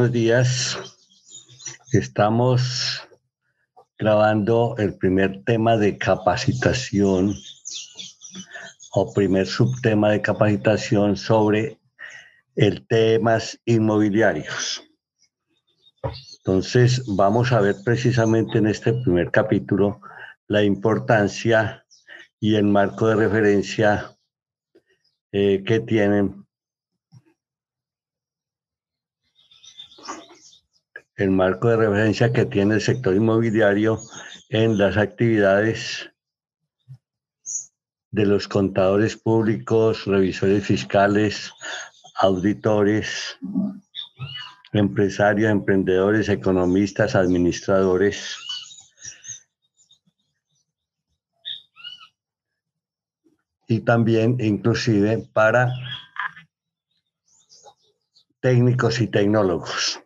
buenos días. Estamos grabando el primer tema de capacitación o primer subtema de capacitación sobre el temas inmobiliarios. Entonces, vamos a ver precisamente en este primer capítulo la importancia y el marco de referencia eh, que tienen el marco de referencia que tiene el sector inmobiliario en las actividades de los contadores públicos, revisores fiscales, auditores, empresarios, emprendedores, economistas, administradores. Y también inclusive para técnicos y tecnólogos.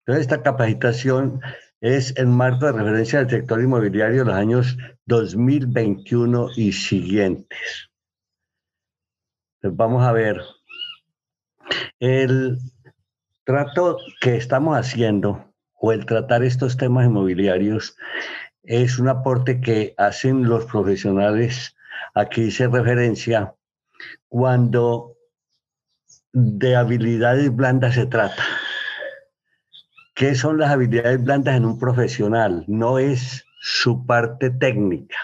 Entonces, esta capacitación es en marco de referencia del sector inmobiliario los años 2021 y siguientes. Entonces, vamos a ver. El trato que estamos haciendo o el tratar estos temas inmobiliarios es un aporte que hacen los profesionales. Aquí hice referencia cuando de habilidades blandas se trata. ¿Qué son las habilidades blandas en un profesional? No es su parte técnica,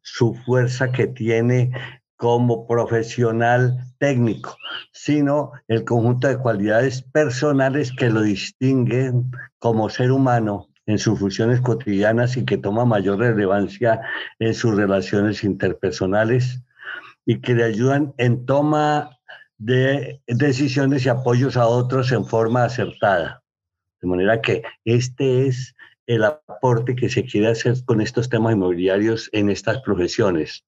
su fuerza que tiene como profesional técnico, sino el conjunto de cualidades personales que lo distinguen como ser humano en sus funciones cotidianas y que toma mayor relevancia en sus relaciones interpersonales y que le ayudan en toma de decisiones y apoyos a otros en forma acertada. De manera que este es el aporte que se quiere hacer con estos temas inmobiliarios en estas profesiones.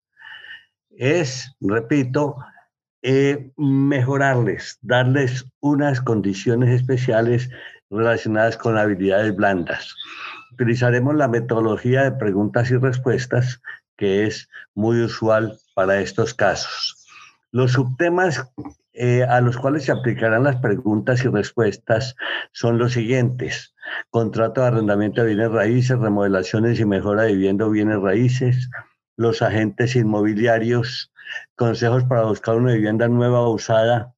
Es, repito, eh, mejorarles, darles unas condiciones especiales relacionadas con habilidades blandas. Utilizaremos la metodología de preguntas y respuestas, que es muy usual para estos casos. Los subtemas eh, a los cuales se aplicarán las preguntas y respuestas son los siguientes. Contrato de arrendamiento de bienes raíces, remodelaciones y mejora de vivienda bienes raíces, los agentes inmobiliarios, consejos para buscar una vivienda nueva o usada,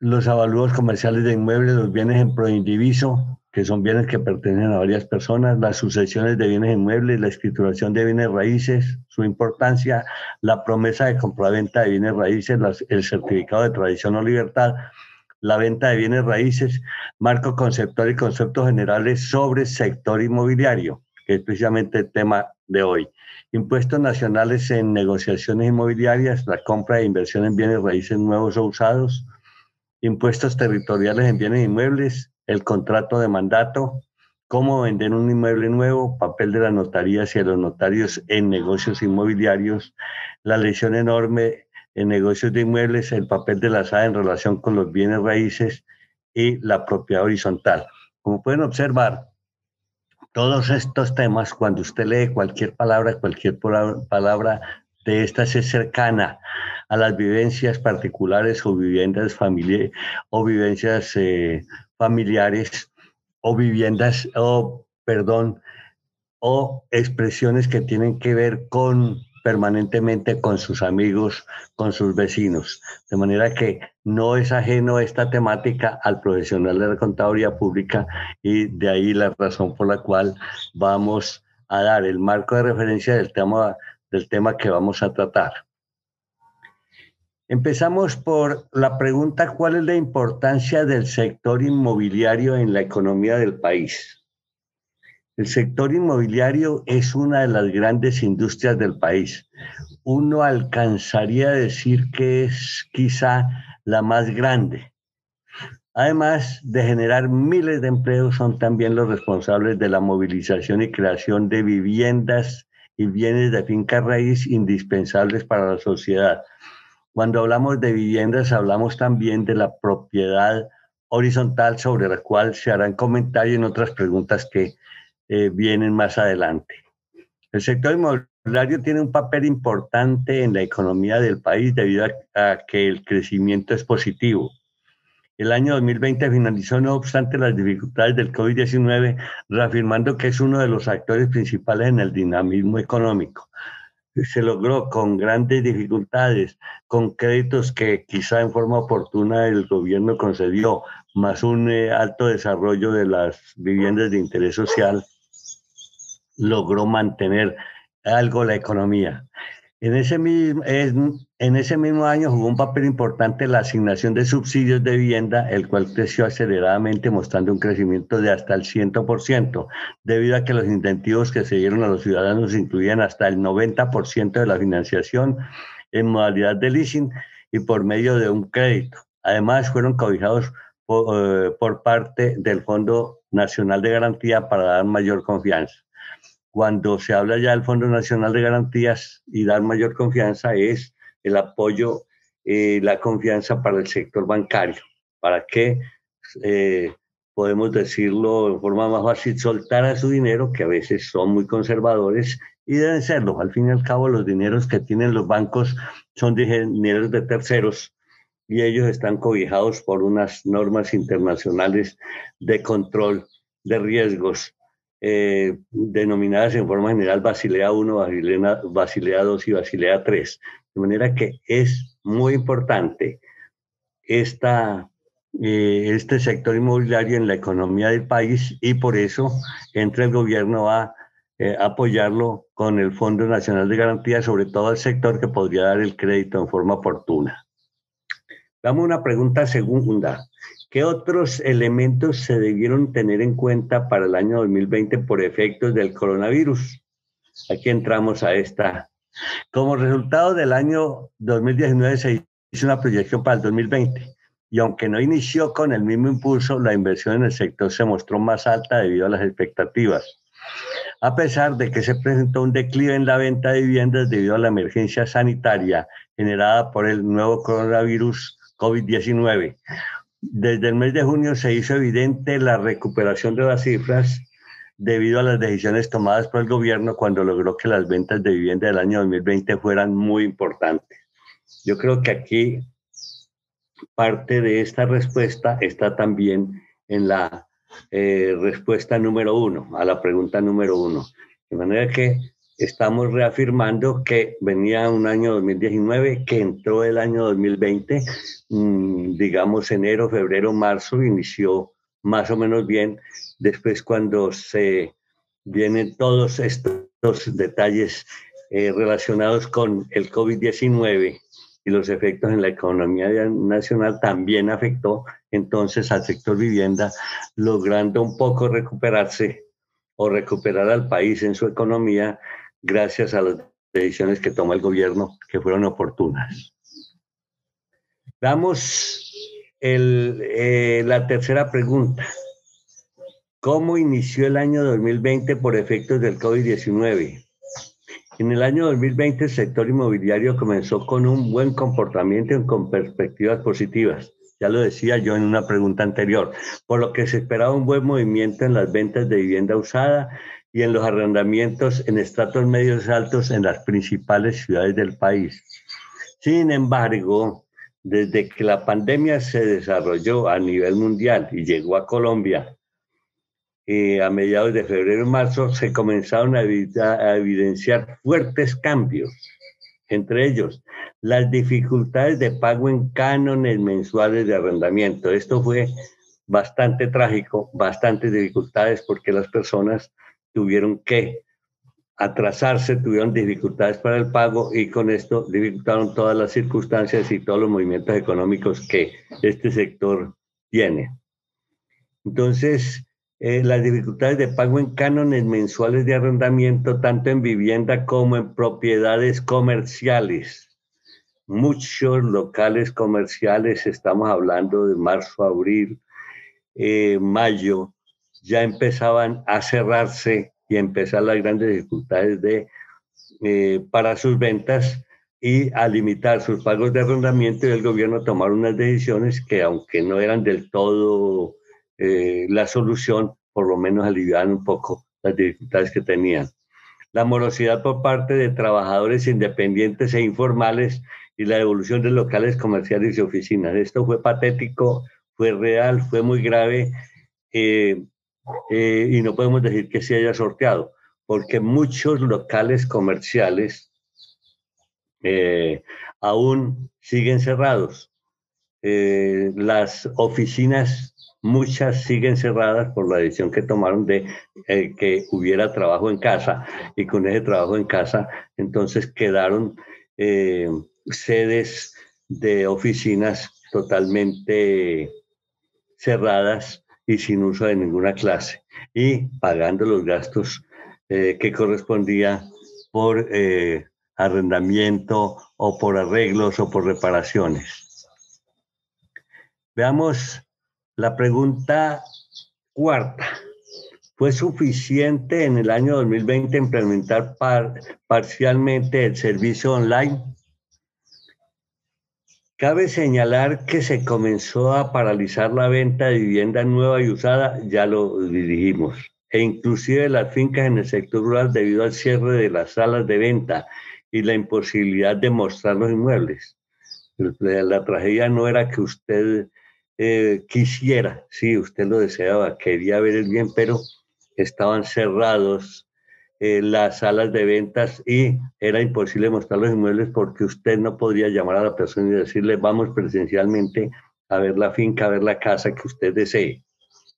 los avalúos comerciales de inmuebles, los bienes en proindiviso, que son bienes que pertenecen a varias personas, las sucesiones de bienes inmuebles, la escrituración de bienes raíces, su importancia, la promesa de compraventa de bienes raíces, el certificado de tradición o libertad, la venta de bienes raíces, marco conceptual y conceptos generales sobre sector inmobiliario, que es precisamente el tema de hoy. Impuestos nacionales en negociaciones inmobiliarias, la compra e inversión en bienes raíces nuevos o usados, impuestos territoriales en bienes inmuebles, el contrato de mandato, cómo vender un inmueble nuevo, papel de las notarías y de los notarios en negocios inmobiliarios, la lesión enorme en negocios de inmuebles, el papel de la SAD en relación con los bienes raíces y la propiedad horizontal. Como pueden observar, todos estos temas, cuando usted lee cualquier palabra, cualquier palabra de estas es cercana a las vivencias particulares o viviendas familiares o vivencias eh, familiares o viviendas o perdón o expresiones que tienen que ver con permanentemente con sus amigos, con sus vecinos. De manera que no es ajeno esta temática al profesional de la contaduría pública y de ahí la razón por la cual vamos a dar el marco de referencia del tema del tema que vamos a tratar. Empezamos por la pregunta, ¿cuál es la importancia del sector inmobiliario en la economía del país? El sector inmobiliario es una de las grandes industrias del país. Uno alcanzaría a decir que es quizá la más grande. Además de generar miles de empleos, son también los responsables de la movilización y creación de viviendas y bienes de finca raíz indispensables para la sociedad. Cuando hablamos de viviendas, hablamos también de la propiedad horizontal sobre la cual se harán comentarios en otras preguntas que eh, vienen más adelante. El sector inmobiliario tiene un papel importante en la economía del país debido a que el crecimiento es positivo El año 2020 finalizó, no obstante las dificultades del COVID-19, reafirmando que es uno de los actores principales en el dinamismo económico. Se logró con grandes dificultades, con créditos que quizá en forma oportuna el gobierno concedió, más un eh, alto desarrollo de las viviendas de interés social, logró mantener algo la economía. En ese, mismo, año jugó un papel importante la asignación de subsidios de vivienda, el cual creció aceleradamente, mostrando un crecimiento de hasta el 100%, debido a que los incentivos que se dieron a los ciudadanos incluían hasta el 90% de la financiación en modalidad de leasing y por medio de un crédito. Además, fueron cobijados eh, por parte del Fondo Nacional de Garantía para dar mayor confianza cuando se habla ya del Fondo Nacional de Garantías y dar mayor confianza es el apoyo, eh, la confianza para el sector bancario, para que, eh, podemos decirlo de forma más fácil, soltar a su dinero, que a veces son muy conservadores y deben serlo. Al fin y al cabo, los dineros que tienen los bancos son dineros de terceros y ellos están cobijados por unas normas internacionales de control de riesgos eh, denominadas en forma general Basilea 1, Basilea, Basilea 2 y Basilea 3. De manera que es muy importante esta, eh, este sector inmobiliario en la economía del país y por eso entra el gobierno a eh, apoyarlo con el Fondo Nacional de Garantía, sobre todo al sector que podría dar el crédito en forma oportuna. Damos una pregunta segunda. ¿Qué otros elementos se debieron tener en cuenta para el año 2020 por efectos del coronavirus? Aquí entramos a esta. Como resultado del año 2019 se hizo una proyección para el 2020 y aunque no inició con el mismo impulso, la inversión en el sector se mostró más alta debido a las expectativas. A pesar de que se presentó un declive en la venta de viviendas debido a la emergencia sanitaria generada por el nuevo coronavirus COVID-19, desde el mes de junio se hizo evidente la recuperación de las cifras debido a las decisiones tomadas por el gobierno cuando logró que las ventas de vivienda del año 2020 fueran muy importantes. Yo creo que aquí parte de esta respuesta está también en la eh, respuesta número uno, a la pregunta número uno. De manera que estamos reafirmando que venía un año 2019, que entró el año 2020, mm, digamos enero, febrero, marzo, inició más o menos bien. Después cuando se vienen todos estos detalles eh, relacionados con el COVID-19 y los efectos en la economía nacional también afectó entonces al sector vivienda, logrando un poco recuperarse o recuperar al país en su economía gracias a las decisiones que toma el gobierno que fueron oportunas. Damos eh, la tercera pregunta. ¿Cómo inició el año 2020 por efectos del COVID-19? En el año 2020 el sector inmobiliario comenzó con un buen comportamiento y con perspectivas positivas. Ya lo decía yo en una pregunta anterior, por lo que se esperaba un buen movimiento en las ventas de vivienda usada y en los arrendamientos en estratos medios altos en las principales ciudades del país. Sin embargo, desde que la pandemia se desarrolló a nivel mundial y llegó a Colombia, eh, a mediados de febrero y marzo, se comenzaron a, a evidenciar fuertes cambios, entre ellos las dificultades de pago en cánones mensuales de arrendamiento. Esto fue bastante trágico, bastantes dificultades porque las personas tuvieron que atrasarse, tuvieron dificultades para el pago y con esto dificultaron todas las circunstancias y todos los movimientos económicos que este sector tiene. Entonces, eh, las dificultades de pago en cánones mensuales de arrendamiento, tanto en vivienda como en propiedades comerciales. Muchos locales comerciales, estamos hablando de marzo, abril, eh, mayo, ya empezaban a cerrarse y a empezar las grandes dificultades de, eh, para sus ventas y a limitar sus pagos de arrendamiento y el gobierno tomar unas decisiones que aunque no eran del todo eh, la solución, por lo menos aliviaban un poco las dificultades que tenían. La morosidad por parte de trabajadores independientes e informales y la devolución de locales comerciales y oficinas. Esto fue patético fue real, fue muy grave eh, eh, y no podemos decir que se haya sorteado, porque muchos locales comerciales eh, aún siguen cerrados. las oficinas, muchas siguen cerradas por la decisión que tomaron de que hubiera trabajo en casa y con ese trabajo en casa entonces quedaron sedes de oficinas totalmente cerradas y sin uso de ninguna clase y pagando los gastos eh, que correspondía por eh, arrendamiento o por arreglos o por reparaciones. Veamos la pregunta cuarta. ¿Fue suficiente en el año 2020 implementar parcialmente el servicio online? Cabe señalar que se comenzó a paralizar la venta de vivienda nueva y usada, ya lo dirigimos, e inclusive las fincas en el sector rural debido al cierre de las salas de venta y la imposibilidad de mostrar los inmuebles. La tragedia no era que usted eh, quisiera, sí, usted lo deseaba, quería ver el bien, pero estaban cerrados eh, las salas de ventas y era imposible mostrar los inmuebles porque usted no podría llamar a la persona y decirle vamos presencialmente a ver la finca, a ver la casa que usted desee.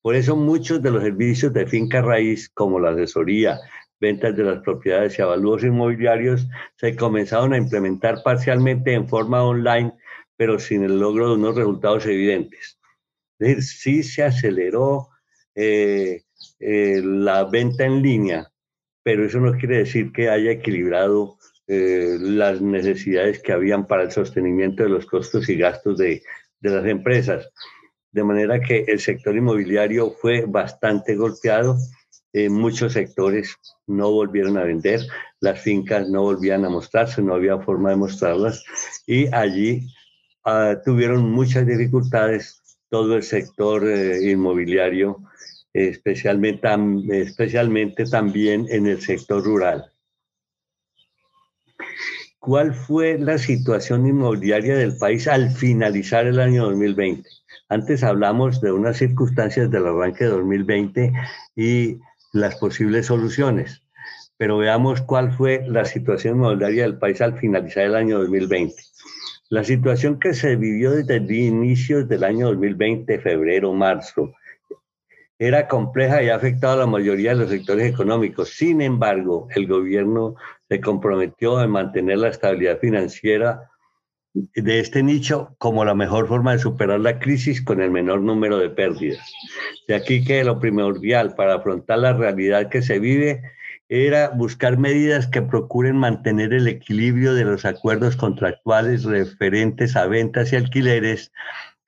Por eso muchos de los servicios de finca raíz, como la asesoría, ventas de las propiedades y avalúos inmobiliarios, se comenzaron a implementar parcialmente en forma online, pero sin el logro de unos resultados evidentes. Es decir, sí se aceleró eh, eh, la venta en línea, pero eso no quiere decir que haya equilibrado eh, las necesidades que habían para el sostenimiento de los costos y gastos de, de las empresas. De manera que el sector inmobiliario fue bastante golpeado. en muchos sectores no volvieron a vender, las fincas no volvían a mostrarse, no había forma de mostrarlas y allí uh, tuvieron muchas dificultades todo el sector eh, inmobiliario especialmente, especialmente también en el sector rural. ¿Cuál fue la situación inmobiliaria del país al finalizar el año 2020? Antes hablamos de unas circunstancias del arranque de 2020 y las posibles soluciones, pero veamos cuál fue la situación inmobiliaria del país al finalizar el año 2020. La situación que se vivió desde el inicio del año 2020, febrero, marzo, era compleja y ha afectado a la mayoría de los sectores económicos. Sin embargo, el gobierno se comprometió a mantener la estabilidad financiera de este nicho como la mejor forma de superar la crisis con el menor número de pérdidas. De aquí que lo primordial para afrontar la realidad que se vive era buscar medidas que procuren mantener el equilibrio de los acuerdos contractuales referentes a ventas y alquileres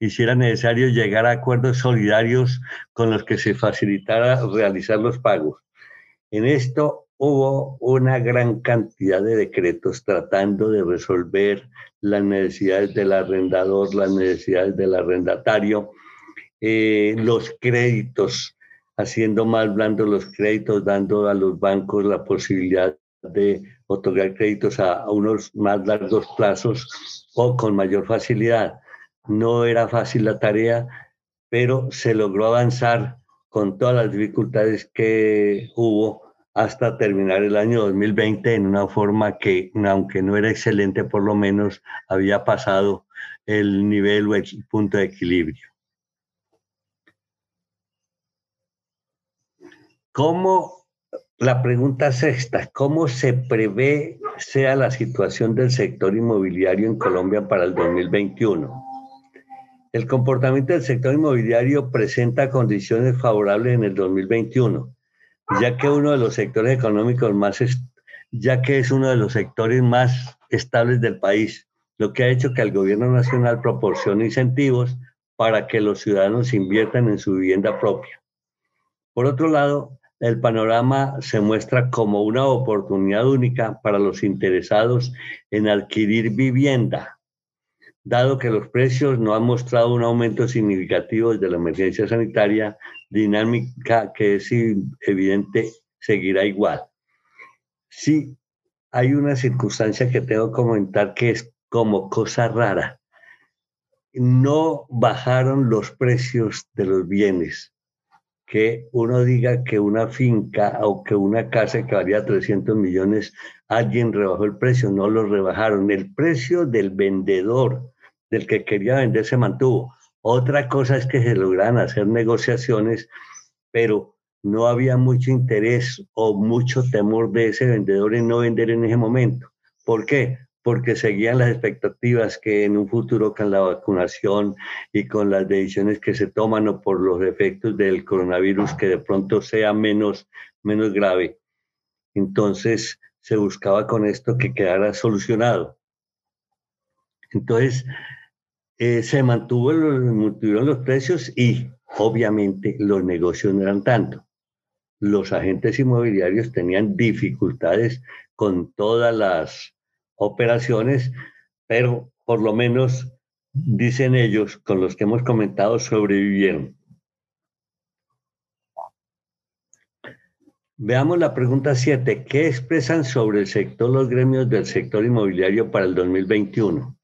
y si era necesario llegar a acuerdos solidarios con los que se facilitara realizar los pagos. En esto hubo una gran cantidad de decretos tratando de resolver las necesidades del arrendador, las necesidades del arrendatario, eh, los créditos, haciendo más blandos los créditos, dando a los bancos la posibilidad de otorgar créditos a unos más largos plazos o con mayor facilidad. No era fácil la tarea, pero se logró avanzar con todas las dificultades que hubo hasta terminar el año 2020 en una forma que, aunque no era excelente, por lo menos había pasado el nivel o el punto de equilibrio. ¿Cómo, la pregunta sexta, cómo se prevé sea la situación del sector inmobiliario en Colombia para el 2021? El comportamiento del sector inmobiliario presenta condiciones favorables en el 2021, ya que uno de los sectores económicos más, ya que es uno de los sectores más estables del país, lo que ha hecho que el gobierno nacional proporcione incentivos para que los ciudadanos inviertan en su vivienda propia. Por otro lado, el panorama se muestra como una oportunidad única para los interesados en adquirir vivienda dado que los precios no han mostrado un aumento significativo desde la emergencia sanitaria, dinámica que es evidente seguirá igual. Sí, hay una circunstancia que tengo que comentar que es como cosa rara. no bajaron los precios de los bienes. Que uno diga que una finca o que una casa que valía 300 millones, alguien rebajó el precio, no lo rebajaron. El precio del vendedor, del que quería vender, se mantuvo. Otra cosa es que se lograran hacer negociaciones, pero no había mucho interés o mucho temor de ese vendedor en no vender en ese momento. ¿Por qué? Porque seguían las expectativas que en un futuro con la vacunación y con las decisiones que se toman o por los efectos del coronavirus que de pronto sea menos, menos grave. Entonces se buscaba con esto que quedara solucionado. Entonces eh, se mantuvo, mantuvieron los precios y obviamente los negocios no eran tanto los agentes inmobiliarios tenían dificultades con todas las operaciones, pero por lo menos, dicen ellos, con los que hemos comentado, sobrevivieron. Veamos la pregunta 7. ¿Qué expresan sobre el sector los gremios del sector inmobiliario para el 2021?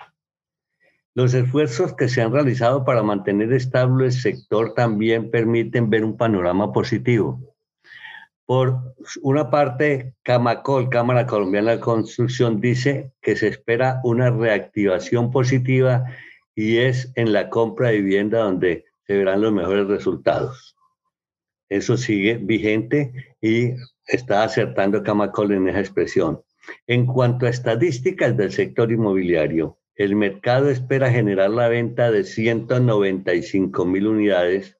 Los esfuerzos que se han realizado para mantener estable el sector también permiten ver un panorama positivo. Por una parte, Camacol, Cámara Colombiana de Construcción, dice que se espera una reactivación positiva y es en la compra de vivienda donde se verán los mejores resultados. Eso sigue vigente y está acertando Camacol en esa expresión. En cuanto a estadísticas del sector inmobiliario, el mercado espera generar la venta de 195 mil unidades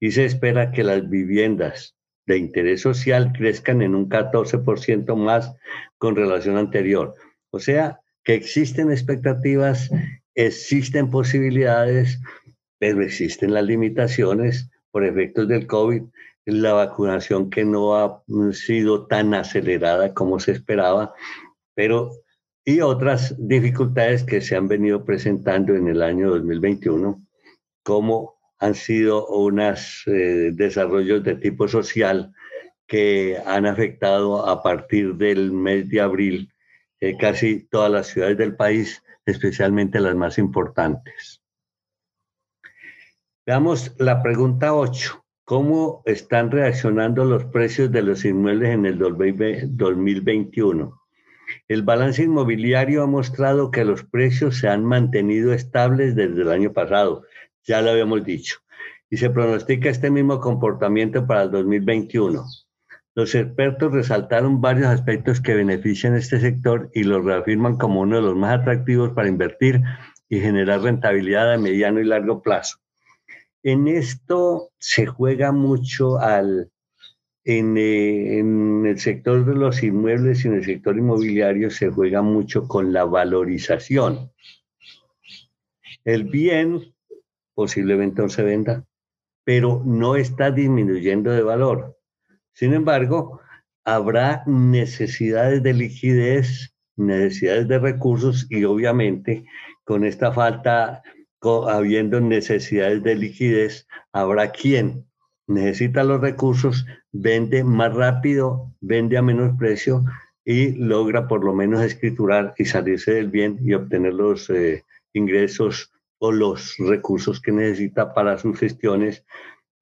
y se espera que las viviendas de interés social crezcan en un 14% más con relación anterior. O sea, que existen expectativas, existen posibilidades, pero existen las limitaciones por efectos del COVID, la vacunación que no ha sido tan acelerada como se esperaba, pero y otras dificultades que se han venido presentando en el año 2021, como han sido unos eh, desarrollos de tipo social que han afectado a partir del mes de abril eh, casi todas las ciudades del país, especialmente las más importantes. Veamos la pregunta 8. ¿Cómo están reaccionando los precios de los inmuebles en el 2021? El balance inmobiliario ha mostrado que los precios se han mantenido estables desde el año pasado, ya lo habíamos dicho, y se pronostica este mismo comportamiento para el 2021. Los expertos resaltaron varios aspectos que benefician este sector y lo reafirman como uno de los más atractivos para invertir y generar rentabilidad a mediano y largo plazo. En esto se juega mucho al, en, eh, en, el sector de los inmuebles y en el sector inmobiliario se juega mucho con la valorización. El bien posiblemente no se venda, pero no está disminuyendo de valor. Sin embargo, habrá necesidades de liquidez, necesidades de recursos y obviamente con esta falta, habiendo necesidades de liquidez, habrá quien necesita los recursos, vende más rápido, vende a menos precio y logra por lo menos escriturar y salirse del bien y obtener los eh, ingresos los recursos que necesita para sus gestiones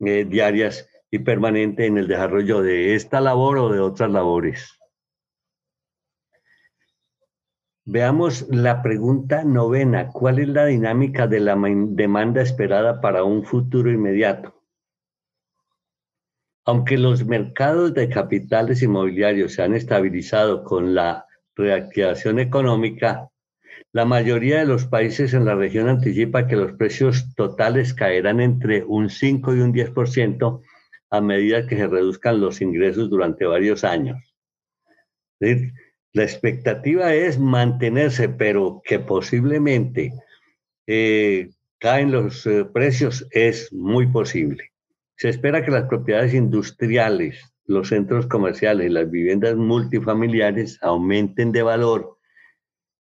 eh, diarias y permanentes en el desarrollo de esta labor o de otras labores. Veamos la pregunta novena. ¿Cuál es la dinámica de la demanda esperada para un futuro inmediato? Aunque los mercados de capitales inmobiliarios se han estabilizado con la reactivación económica, la mayoría de los países en la región anticipa que los precios totales caerán entre un 5 y un 10% a medida que se reduzcan los ingresos durante varios años. La expectativa es mantenerse, pero que posiblemente eh, caen los eh, precios es muy posible. Se espera que las propiedades industriales, los centros comerciales y las viviendas multifamiliares aumenten de valor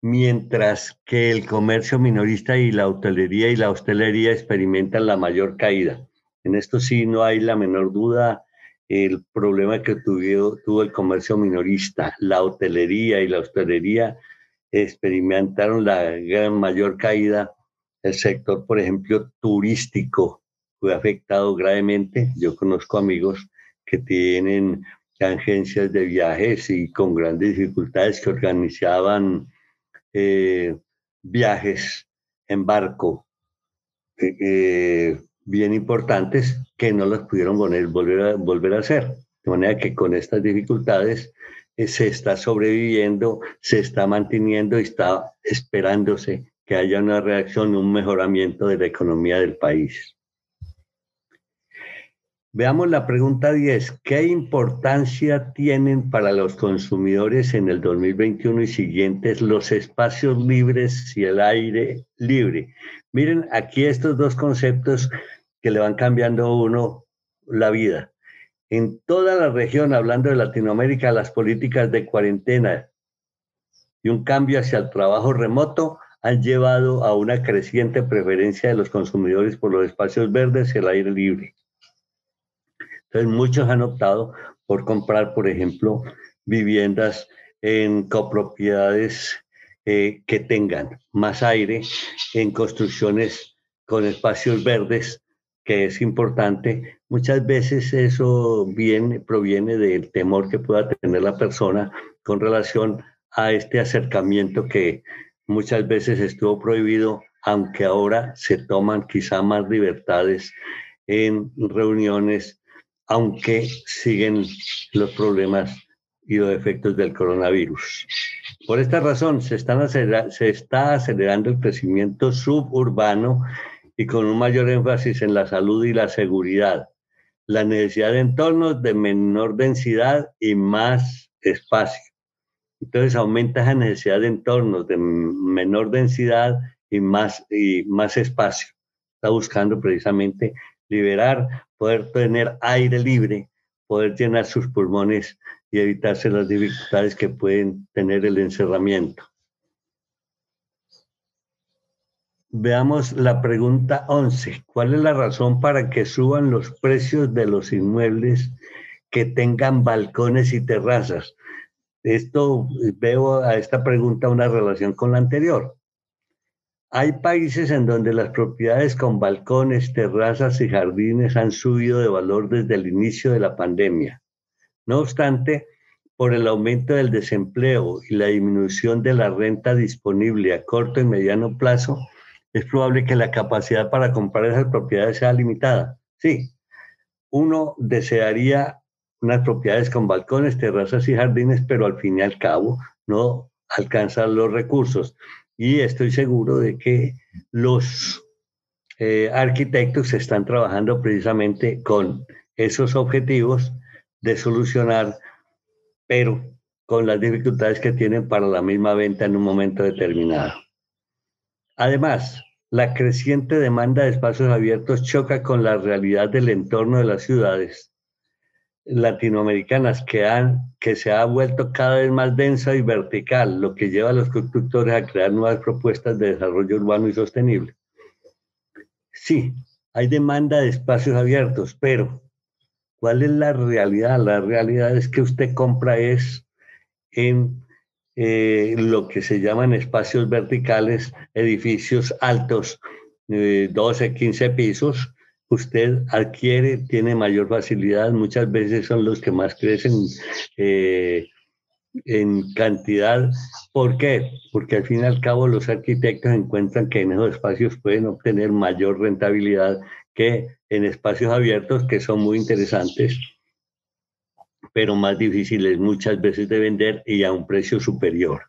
mientras que el comercio minorista y la hotelería y la hostelería experimentan la mayor caída. En esto sí no hay la menor duda el problema que tuvo, tuvo el comercio minorista, la hotelería y la hostelería experimentaron la gran mayor caída el sector, por ejemplo, turístico fue afectado gravemente. Yo conozco amigos que tienen agencias de viajes y con grandes dificultades que organizaban eh, viajes en barco eh, eh, bien importantes que no los pudieron volver a, volver a hacer. De manera que con estas dificultades se está sobreviviendo, se está manteniendo y está esperándose que haya una reacción, un mejoramiento de la economía del país. Veamos la pregunta 10. ¿Qué importancia tienen para los consumidores en el 2021 y siguientes los espacios libres y el aire libre? Miren aquí estos dos conceptos que le van cambiando a uno la vida. En toda la región, hablando de Latinoamérica, las políticas de cuarentena y un cambio hacia el trabajo remoto han llevado a una creciente preferencia de los consumidores por los espacios verdes y el aire libre. Entonces, muchos han optado por comprar, por ejemplo, viviendas en copropiedades eh, que tengan más aire, en construcciones con espacios verdes, que es importante. Muchas veces eso viene, proviene del temor que pueda tener la persona con relación a este acercamiento que muchas veces estuvo prohibido, aunque ahora se toman quizá más libertades en reuniones aunque siguen los problemas y los efectos del coronavirus. Por esta razón, se, está acelerando el crecimiento suburbano y con un mayor énfasis en la salud y la seguridad, la necesidad de entornos de menor densidad y más espacio. Entonces aumenta esa necesidad de entornos de menor densidad y más, y más espacio. Está buscando precisamente liberar, poder tener aire libre, poder llenar sus pulmones y evitarse las dificultades que pueden tener el encerramiento. Veamos la pregunta 11. ¿Cuál es la razón para que suban los precios de los inmuebles que tengan balcones y terrazas? Esto veo a esta pregunta una relación con la anterior. Hay países en donde las propiedades con balcones, terrazas y jardines han subido de valor desde el inicio de la pandemia. No obstante, por el aumento del desempleo y la disminución de la renta disponible a corto y mediano plazo, es probable que la capacidad para comprar esas propiedades sea limitada. Sí, uno desearía unas propiedades con balcones, terrazas y jardines, pero al fin y al cabo no alcanzan los recursos y estoy seguro de que los eh, arquitectos están trabajando precisamente con esos objetivos de solucionar, pero con las dificultades que tienen para la misma venta en un momento determinado. Además, la creciente demanda de espacios abiertos choca con la realidad del entorno de las ciudades latinoamericanas que, han, que se ha vuelto cada vez más densa y vertical, lo que lleva a los constructores a crear nuevas propuestas de desarrollo urbano y sostenible. Sí, hay demanda de espacios abiertos, pero ¿cuál es la realidad? La realidad es que usted compra es en eh, lo que se llaman espacios verticales, edificios altos, 12, eh, 15 pisos, usted adquiere, tiene mayor facilidad, muchas veces son los que más crecen eh, en cantidad. ¿Por qué? Porque al fin y al cabo los arquitectos encuentran que en esos espacios pueden obtener mayor rentabilidad que en espacios abiertos que son muy interesantes, pero más difíciles muchas veces de vender y a un precio superior.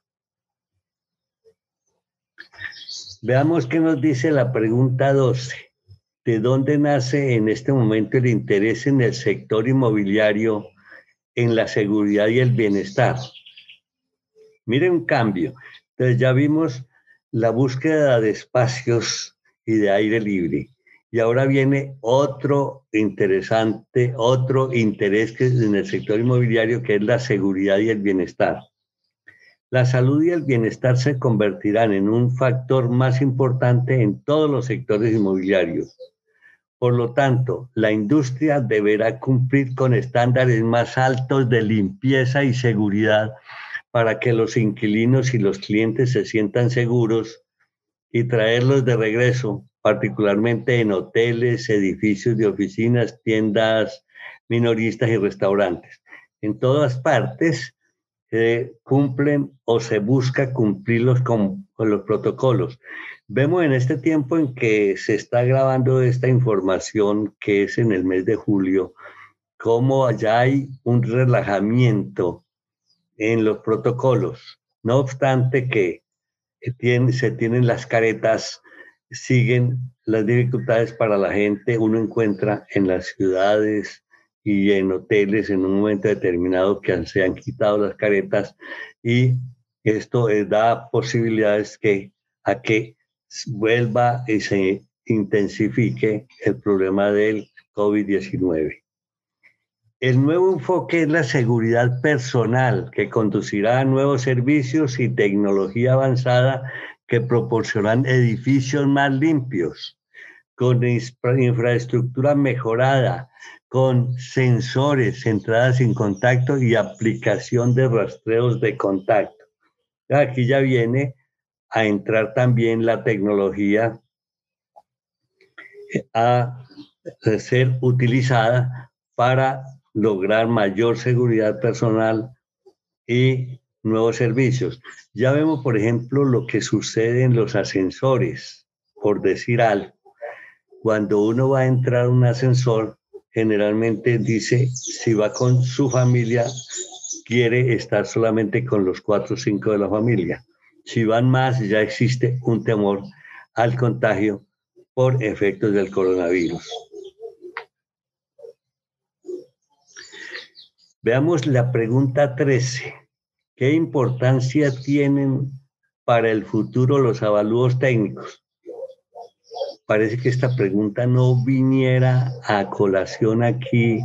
Veamos qué nos dice la pregunta 12 de dónde nace en este momento el interés en el sector inmobiliario, en la seguridad y el bienestar. Miren un cambio. Entonces ya vimos la búsqueda de espacios y de aire libre. Y ahora viene otro interesante, otro interés que en el sector inmobiliario, que es la seguridad y el bienestar. La salud y el bienestar se convertirán en un factor más importante en todos los sectores inmobiliarios. Por lo tanto, la industria deberá cumplir con estándares más altos de limpieza y seguridad para que los inquilinos y los clientes se sientan seguros y traerlos de regreso, particularmente en hoteles, edificios de oficinas, tiendas minoristas y restaurantes. En todas partes se cumplen o se busca cumplirlos con, con los protocolos. Vemos en este tiempo en que se está grabando esta información, que es en el mes de julio, cómo allá hay un relajamiento en los protocolos. No obstante que se tienen las caretas, siguen las dificultades para la gente. Uno encuentra en las ciudades y en hoteles en un momento determinado que se han quitado las caretas y esto da posibilidades que, a que vuelva y se intensifique el problema del COVID-19. El nuevo enfoque es la seguridad personal, que conducirá a nuevos servicios y tecnología avanzada que proporcionan edificios más limpios, con infraestructura mejorada, con sensores, entradas sin contacto y aplicación de rastreos de contacto. Aquí ya viene a entrar también la tecnología a ser utilizada para lograr mayor seguridad personal y nuevos servicios. Ya vemos, por ejemplo, lo que sucede en los ascensores, por decir algo. Cuando uno va a entrar a un ascensor, generalmente dice, si va con su familia, quiere estar solamente con los cuatro o cinco de la familia. Si van más, ya existe un temor al contagio por efectos del coronavirus. Veamos la pregunta 13. ¿Qué importancia tienen para el futuro los avalúos técnicos? Parece que esta pregunta no viniera a colación aquí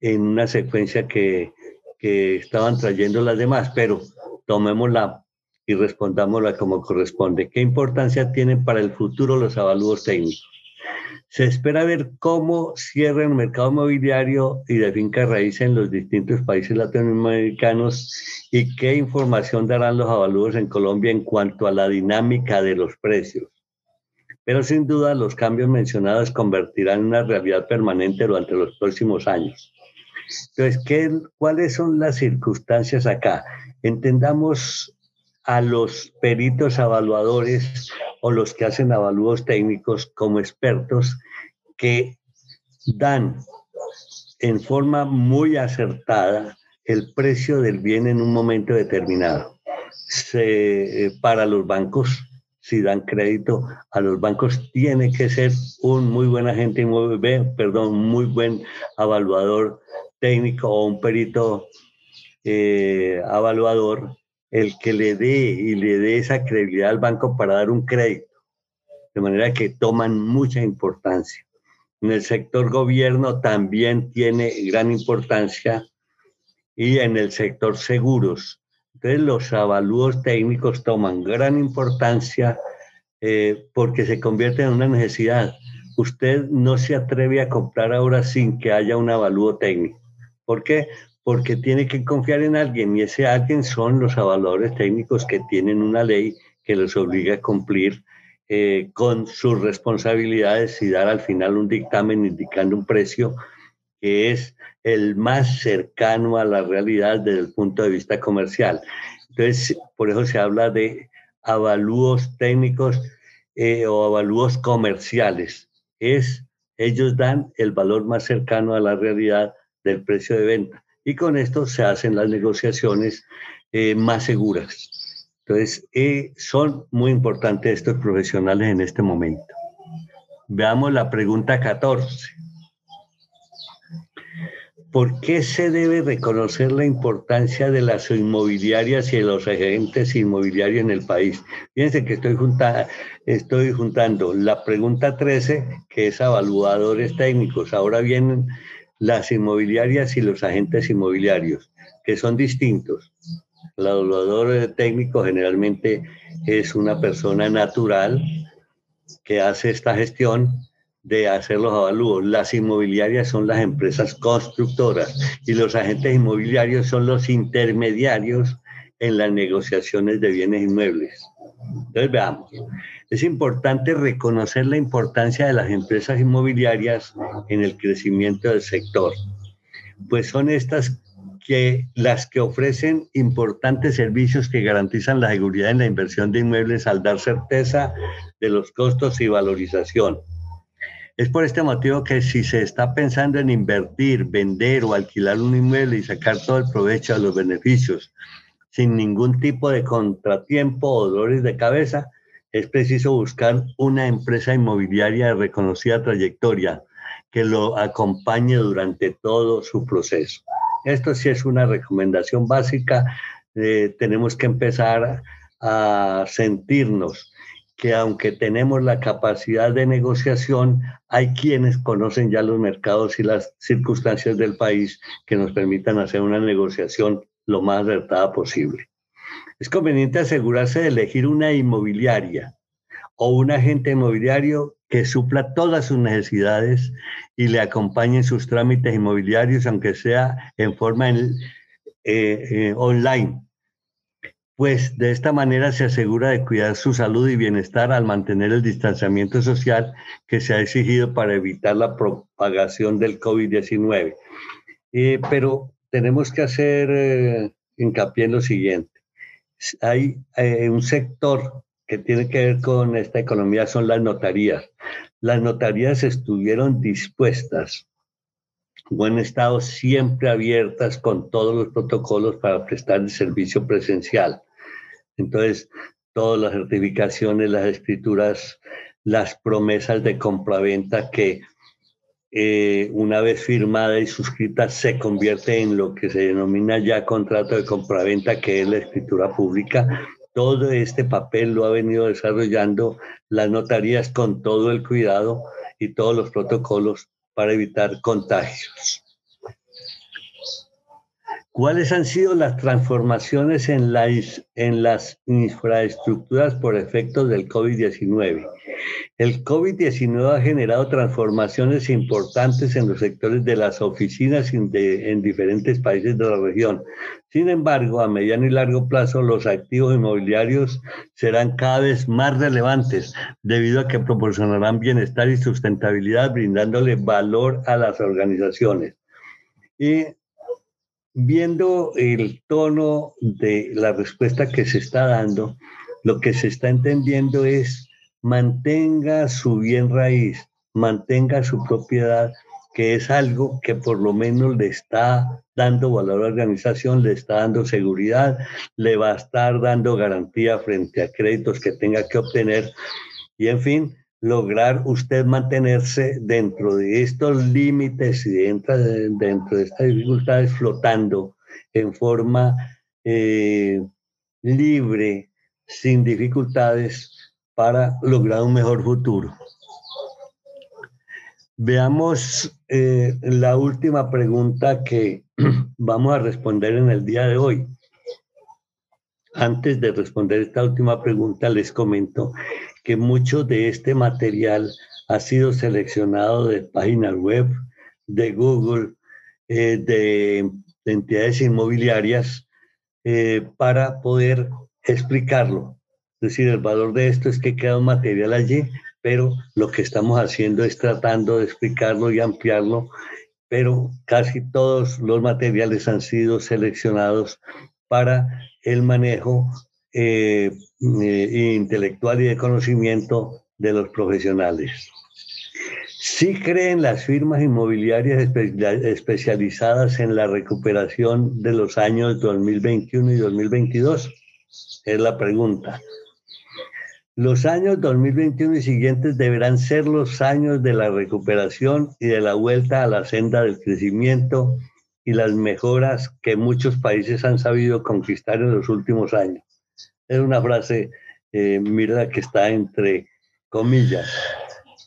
en una secuencia que, que estaban trayendo las demás, pero tomémosla y respondámosla como corresponde. ¿Qué importancia tienen para el futuro los avalúos técnicos? Se espera ver cómo cierra el mercado inmobiliario y de finca raíz en los distintos países latinoamericanos y qué información darán los avalúos en Colombia en cuanto a la dinámica de los precios. Pero sin duda los cambios mencionados convertirán en una realidad permanente durante los próximos años. Entonces, ¿qué, ¿cuáles son las circunstancias acá? Entendamos a los peritos evaluadores o los que hacen avalúos técnicos como expertos que dan en forma muy acertada el precio del bien en un momento determinado. Eh, para los bancos, si dan crédito a los bancos, tiene que ser un muy buen agente inmobiliario, perdón, muy buen evaluador técnico o un perito eh, evaluador el que le dé y le dé esa credibilidad al banco para dar un crédito. De manera que toman mucha importancia. En el sector gobierno también tiene gran importancia y en el sector seguros. Entonces los avalúos técnicos toman gran importancia eh, porque se convierte en una necesidad. Usted no se atreve a comprar ahora sin que haya un avalúo técnico. ¿Por qué? porque tiene que confiar en alguien y ese alguien son los evaluadores técnicos que tienen una ley que los obliga a cumplir eh, con sus responsabilidades y dar al final un dictamen indicando un precio que es el más cercano a la realidad desde el punto de vista comercial. Entonces, por eso se habla de avalúos técnicos eh, o avalúos comerciales. Es, ellos dan el valor más cercano a la realidad del precio de venta y con esto se hacen las negociaciones eh, más seguras. Entonces, eh, son muy importantes estos profesionales en este momento. Veamos la pregunta 14. ¿Por qué se debe reconocer la importancia de las inmobiliarias y de los agentes inmobiliarios en el país? Fíjense que estoy, estoy juntando la pregunta 13, que es evaluadores técnicos. Ahora vienen las inmobiliarias y los agentes inmobiliarios, que son distintos. El evaluador técnico generalmente es una persona natural que hace esta gestión de hacer los avalúos. Las inmobiliarias son las empresas constructoras y los agentes inmobiliarios son los intermediarios en las negociaciones de bienes inmuebles. Entonces veamos, es importante reconocer la importancia de las empresas inmobiliarias en el crecimiento del sector, pues son estas que las que ofrecen importantes servicios que garantizan la seguridad en la inversión de inmuebles al dar certeza de los costos y valorización. Es por este motivo que si se está pensando en invertir, vender o alquilar un inmueble y sacar todo el provecho de los beneficios sin ningún tipo de contratiempo o dolores de cabeza, es preciso buscar una empresa inmobiliaria de reconocida trayectoria que lo acompañe durante todo su proceso. Esto sí es una recomendación básica. Eh, tenemos que empezar a sentirnos que aunque tenemos la capacidad de negociación, hay quienes conocen ya los mercados y las circunstancias del país que nos permitan hacer una negociación lo más acertada posible. Es conveniente asegurarse de elegir una inmobiliaria o un agente inmobiliario que supla todas sus necesidades y le acompañe en sus trámites inmobiliarios, aunque sea en forma eh, eh, online. Pues de esta manera se asegura de cuidar su salud y bienestar al mantener el distanciamiento social que se ha exigido para evitar la propagación del COVID-19. Eh, pero tenemos que hacer hincapié en lo siguiente. Hay un sector que tiene que ver con esta economía son las notarías. Las notarías estuvieron dispuestas, buen estado, siempre abiertas con todos los protocolos para prestar el servicio presencial. Entonces, todas las certificaciones, las escrituras, las promesas de compraventa que eh, una vez firmada y suscrita se convierte en lo que se denomina ya contrato de compraventa, que es la escritura pública, todo este papel lo ha venido desarrollando las notarías con todo el cuidado y todos los protocolos para evitar contagios. ¿Cuáles han sido las transformaciones en, en las infraestructuras por efectos del COVID-19? El COVID-19 ha generado transformaciones importantes en los sectores de las oficinas en diferentes países de la región. Sin embargo, a mediano y largo plazo, los activos inmobiliarios serán cada vez más relevantes debido a que proporcionarán bienestar y sustentabilidad, brindándole valor a las organizaciones. Y viendo el tono de la respuesta que se está dando, lo que se está entendiendo es mantenga su bien raíz, mantenga su propiedad, que es algo que por lo menos le está dando valor a la organización, le está dando seguridad, le va a estar dando garantía frente a créditos que tenga que obtener. Y en fin, lograr usted mantenerse dentro de estos límites y dentro de, estas dificultades flotando en forma eh, libre, sin dificultades, para lograr un mejor futuro. Veamos eh, la última pregunta que vamos a responder en el día de hoy. Antes de responder esta última pregunta, les comento que mucho de este material ha sido seleccionado de páginas web, de Google, eh, de, entidades inmobiliarias, eh, para poder explicarlo. Es decir, el valor de esto es que queda un material allí, pero lo que estamos haciendo es tratando de explicarlo y ampliarlo, pero casi todos los materiales han sido seleccionados para el manejo eh, eh, intelectual y de conocimiento de los profesionales. Sí creen las firmas inmobiliarias especializadas en la recuperación de los años 2021 y 2022? Es la pregunta. Los años 2021 y siguientes deberán ser los años de la recuperación y de la vuelta a la senda del crecimiento y las mejoras que muchos países han sabido conquistar en los últimos años. Es una frase, eh, mira, que está entre comillas.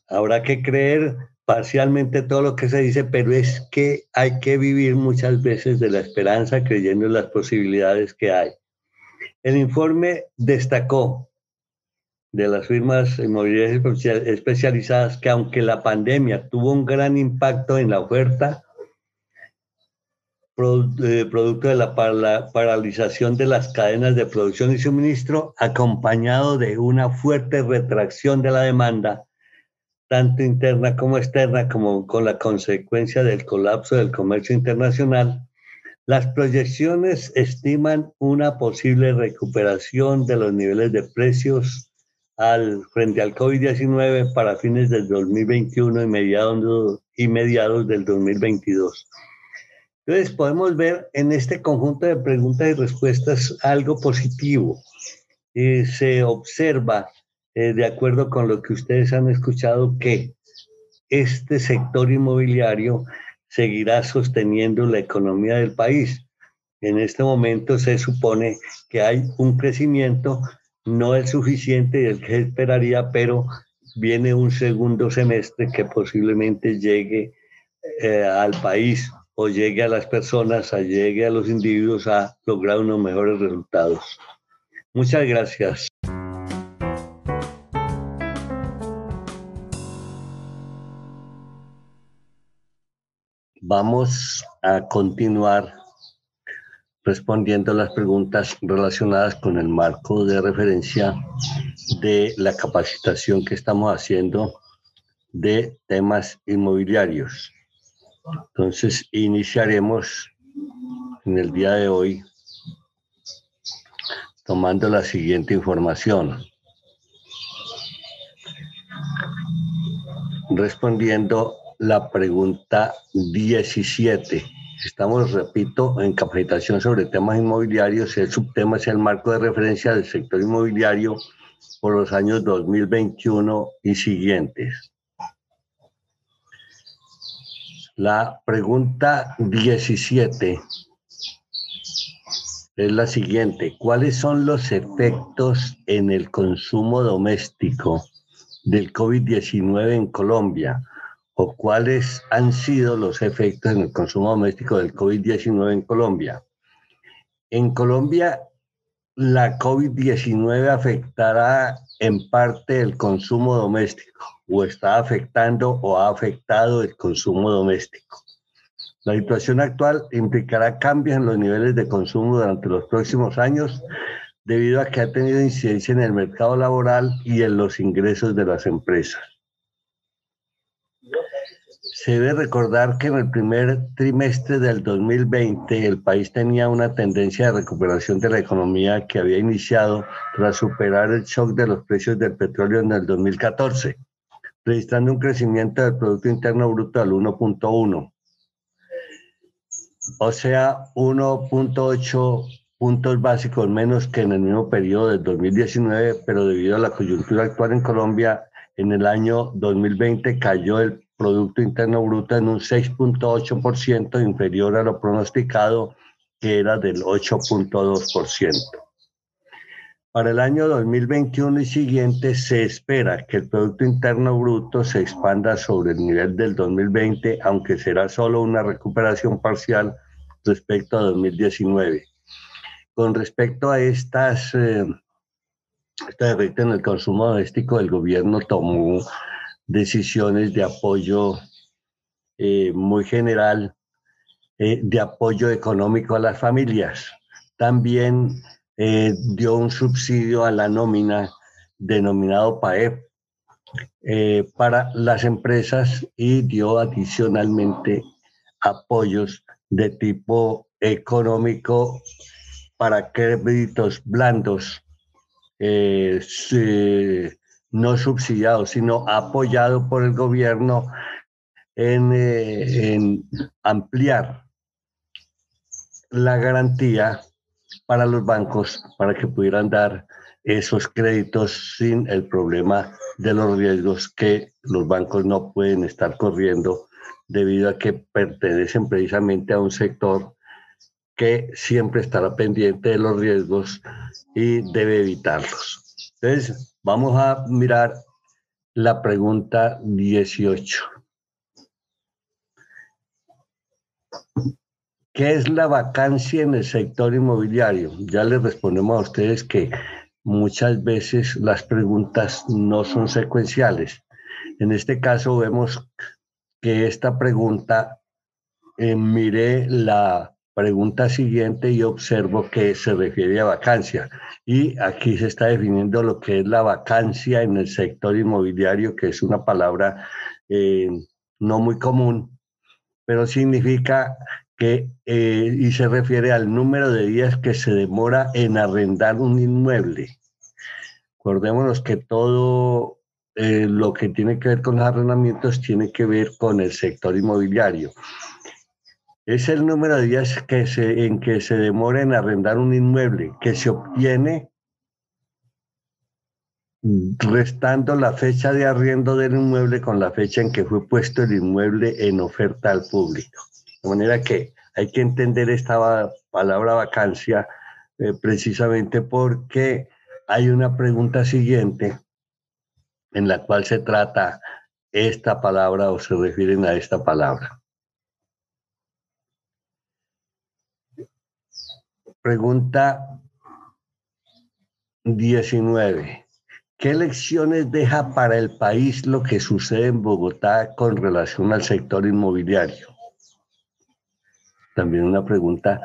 Habrá que creer parcialmente todo lo que se dice, pero es que hay que vivir muchas veces de la esperanza creyendo en las posibilidades que hay. El informe destacó de las firmas inmobiliarias especializadas que aunque la pandemia tuvo un gran impacto en la oferta, producto de la paralización de las cadenas de producción y suministro, acompañado de una fuerte retracción de la demanda, tanto interna como externa, como con la consecuencia del colapso del comercio internacional, las proyecciones estiman una posible recuperación de los niveles de precios al, frente al COVID-19 para fines del 2021 y mediados, y mediados del 2022. Entonces podemos ver en este conjunto de preguntas y respuestas algo positivo. Eh, se observa, eh, de acuerdo con lo que ustedes han escuchado, que este sector inmobiliario seguirá sosteniendo la economía del país. En este momento se supone que hay un crecimiento, no el suficiente el que esperaría, pero viene un segundo semestre que posiblemente llegue eh, al país o llegue a las personas, a llegue a los individuos a lograr unos mejores resultados. Muchas gracias. Vamos a continuar respondiendo las preguntas relacionadas con el marco de referencia de la capacitación que estamos haciendo de temas inmobiliarios. Entonces, iniciaremos en el día de hoy tomando la siguiente información. Respondiendo la pregunta 17. Estamos, repito, en capacitación sobre temas inmobiliarios. El subtema es el marco de referencia del sector inmobiliario por los años 2021 y siguientes. La pregunta 17 es la siguiente. ¿Cuáles son los efectos en el consumo doméstico del COVID-19 en Colombia? ¿O cuáles han sido los efectos en el consumo doméstico del COVID-19 en Colombia? En Colombia, la COVID-19 afectará en parte el consumo doméstico o está afectando o ha afectado el consumo doméstico. La situación actual implicará cambios en los niveles de consumo durante los próximos años debido a que ha tenido incidencia en el mercado laboral y en los ingresos de las empresas. Se debe recordar que en el primer trimestre del 2020 el país tenía una tendencia de recuperación de la economía que había iniciado tras superar el shock de los precios del petróleo en el 2014, registrando un crecimiento del Producto Interno Bruto al 1.1, o sea, 1.8 puntos básicos menos que en el mismo periodo del 2019, pero debido a la coyuntura actual en Colombia, en el año 2020 cayó el Producto Interno Bruto en un 6.8% inferior a lo pronosticado, que era del 8.2%. Para el año 2021 y siguiente se espera que el Producto Interno Bruto se expanda sobre el nivel del 2020, aunque será solo una recuperación parcial respecto a 2019. Con respecto a estas, eh, esta efecto en el consumo doméstico, el gobierno tomó decisiones de apoyo eh, muy general, eh, de apoyo económico a las familias. También eh, dio un subsidio a la nómina denominado PAEP para las empresas y dio adicionalmente apoyos de tipo económico para créditos blandos no subsidiado, sino apoyado por el gobierno eh, en, ampliar la garantía para los bancos para que pudieran dar esos créditos sin el problema de los riesgos que los bancos no pueden estar corriendo debido a que pertenecen precisamente a un sector que siempre estará pendiente de los riesgos y debe evitarlos. Entonces, Vamos a mirar la pregunta 18. ¿Qué es la vacancia en el sector inmobiliario? Ya les respondemos a ustedes que muchas veces las preguntas no son secuenciales. En este caso vemos que esta pregunta, eh, mire la pregunta siguiente y observo que se refiere a vacancia. Y aquí se está definiendo lo que es la vacancia en el sector inmobiliario, que es una palabra eh, no muy común, pero significa que, eh, y se refiere al número de días que se demora en arrendar un inmueble. Acordémonos que todo eh, lo que tiene que ver con los arrendamientos tiene que ver con el sector inmobiliario. Es el número de días que se, en que se demora en arrendar un inmueble, que se obtiene restando la fecha de arriendo del inmueble con la fecha en que fue puesto el inmueble en oferta al público. De manera que hay que entender esta palabra vacancia eh, precisamente porque hay una pregunta siguiente en la cual se trata esta palabra o se refieren a esta palabra. Pregunta 19. ¿Qué lecciones deja para el país lo que sucede en Bogotá con relación al sector inmobiliario? También una pregunta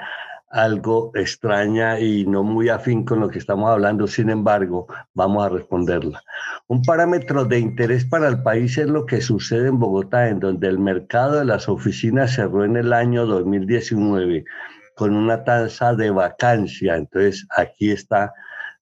algo extraña y no muy afín con lo que estamos hablando, sin embargo, vamos a responderla. Un parámetro de interés para el país es lo que sucede en Bogotá, en donde el mercado de las oficinas cerró en el año 2019 con una tasa de vacancia. Entonces, aquí está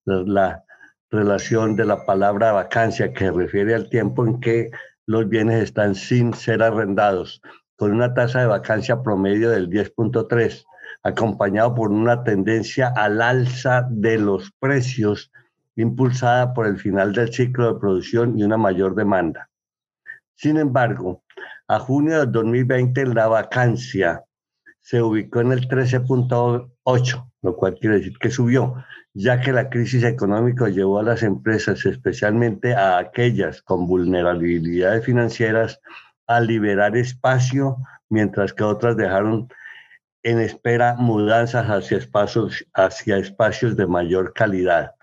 la, relación de la palabra vacancia que refiere al tiempo en que los bienes están sin ser arrendados, con una tasa de vacancia promedio del 10.3 acompañado por una tendencia al alza de los precios impulsada por el final del ciclo de producción y una mayor demanda. Sin embargo, a junio de 2020 la vacancia se ubicó en el 13.8, lo cual quiere decir que subió, ya que la crisis económica llevó a las empresas, especialmente a aquellas con vulnerabilidades financieras, a liberar espacio, mientras que otras dejaron en espera mudanzas hacia espacios, hacia espacios de mayor calidad.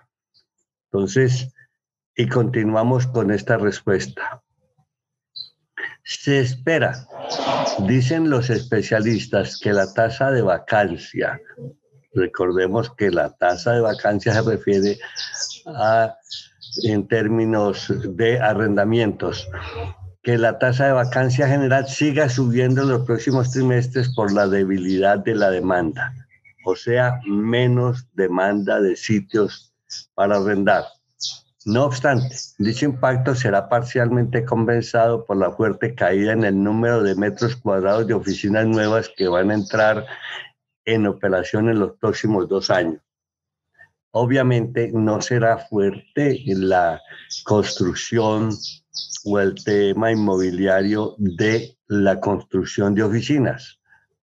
Entonces, y continuamos con esta respuesta. Se espera, dicen los especialistas, que la tasa de vacancia, recordemos que la tasa de vacancia se refiere a, en términos de arrendamientos, que la tasa de vacancia general siga subiendo en los próximos trimestres por la debilidad de la demanda, o sea, menos demanda de sitios para arrendar. No obstante, dicho impacto será parcialmente compensado por la fuerte caída en el número de metros cuadrados de oficinas nuevas que van a entrar en operación en los próximos dos años. Obviamente no será fuerte la construcción o el tema inmobiliario de la construcción de oficinas,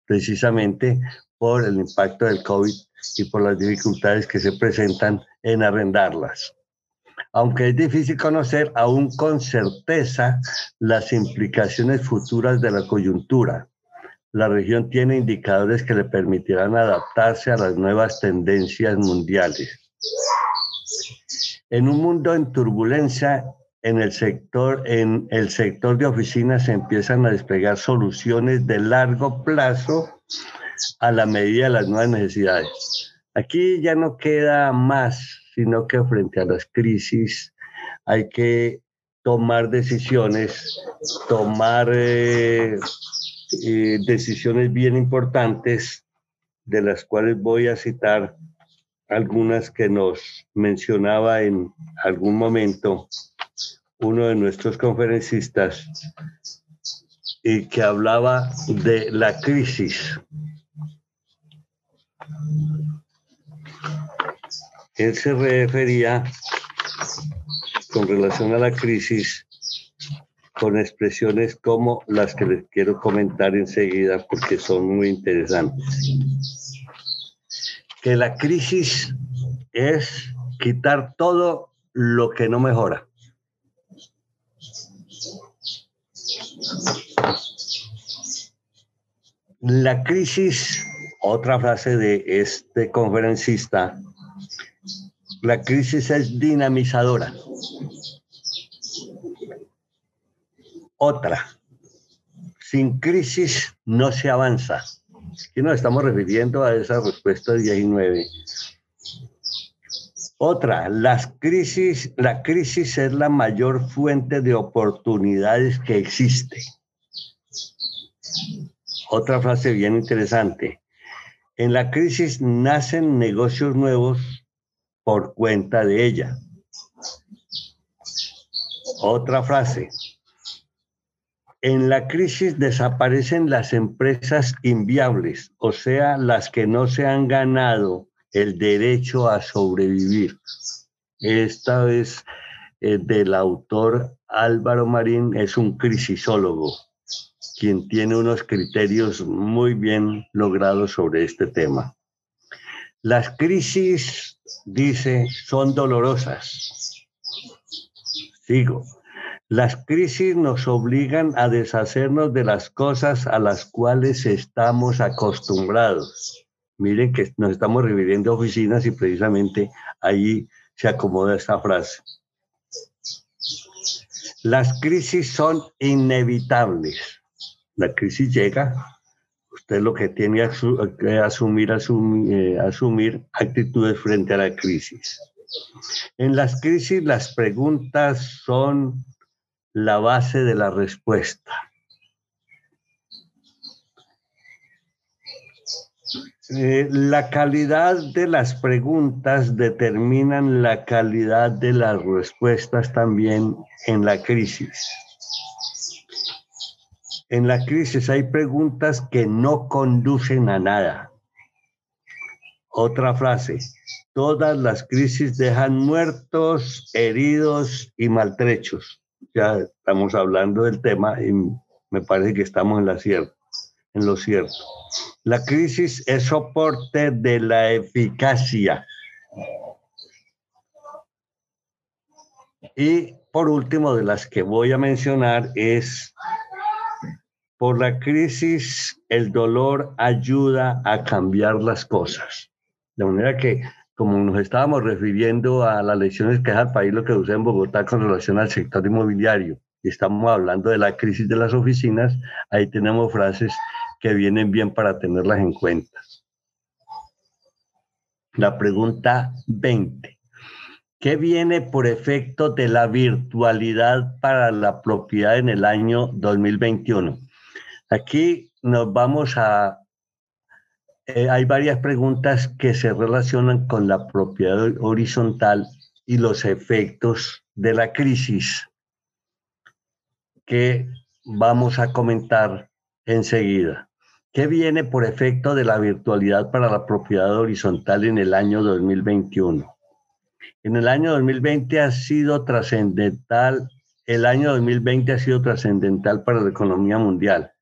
precisamente por el impacto del COVID y por las dificultades que se presentan en arrendarlas. Aunque es difícil conocer aún con certeza las implicaciones futuras de la coyuntura, la región tiene indicadores que le permitirán adaptarse a las nuevas tendencias mundiales. En un mundo en turbulencia, en el sector, en el sector de oficinas se empiezan a desplegar soluciones de largo plazo a la medida de las nuevas necesidades. Aquí ya no queda más, sino que frente a las crisis hay que tomar decisiones, tomar eh, eh, decisiones bien importantes, de las cuales voy a citar algunas que nos mencionaba en algún momento uno de nuestros conferencistas y que hablaba de la crisis. Él se refería con relación a la crisis con expresiones como las que les quiero comentar enseguida porque son muy interesantes. Que la crisis es quitar todo lo que no mejora. La crisis, otra frase de este conferencista, la crisis es dinamizadora. Otra, sin crisis no se avanza. Y nos estamos refiriendo a esa respuesta 19. Otra, las crisis, la crisis es la mayor fuente de oportunidades que existe. Otra frase bien interesante. En la crisis nacen negocios nuevos por cuenta de ella. Otra frase. En la crisis desaparecen las empresas inviables, o sea, las que no se han ganado el derecho a sobrevivir. Esta es eh, del autor Álvaro Marín, es un crisisólogo, quien tiene unos criterios muy bien logrados sobre este tema. Las crisis, dice, son dolorosas. Sigo. Las crisis nos obligan a deshacernos de las cosas a las cuales estamos acostumbrados. Miren que nos estamos reviviendo oficinas y precisamente ahí se acomoda esta frase. Las crisis son inevitables. La crisis llega, usted lo que tiene que asumir, eh, asumir actitudes frente a la crisis. En las crisis las preguntas son la base de la respuesta. Eh, la calidad de las preguntas determinan la calidad de las respuestas también en la crisis. En la crisis hay preguntas que no conducen a nada. Otra frase, todas las crisis dejan muertos, heridos y maltrechos. Ya estamos hablando del tema y me parece que estamos en, la en lo cierto. La crisis es soporte de la eficacia. Y por último, de las que voy a mencionar es por la crisis, el dolor ayuda a cambiar las cosas. De manera que, como nos estábamos refiriendo a las lecciones que es al país lo que usa en Bogotá con relación al sector inmobiliario, y estamos hablando de la crisis de las oficinas, ahí tenemos frases que vienen bien para tenerlas en cuenta. La pregunta 20. ¿Qué viene por efecto de la virtualidad para la propiedad en el año 2021? Aquí nos vamos a... Eh, hay varias preguntas que se relacionan con la propiedad horizontal y los efectos de la crisis que vamos a comentar enseguida. ¿Qué viene por efecto de la virtualidad para la propiedad horizontal en el año 2021? En el año 2020 ha sido trascendental, el año 2020 ha sido trascendental para la economía mundial.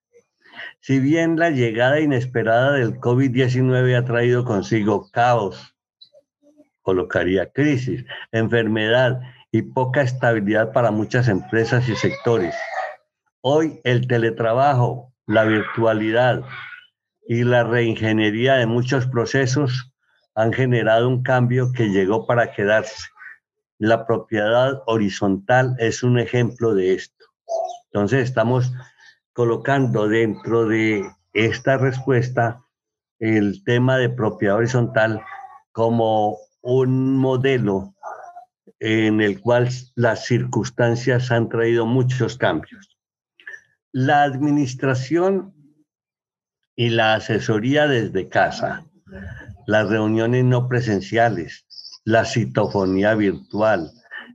Si bien la llegada inesperada del COVID-19 ha traído consigo caos, colocaría crisis, enfermedad y poca estabilidad para muchas empresas y sectores. Hoy el teletrabajo, la virtualidad y la reingeniería de muchos procesos han generado un cambio que llegó para quedarse. La propiedad horizontal es un ejemplo de esto. Entonces estamos colocando dentro de esta respuesta el tema de propiedad horizontal como un modelo en el cual las circunstancias han traído muchos cambios. La administración y la asesoría desde casa, las reuniones no presenciales, la citofonía virtual,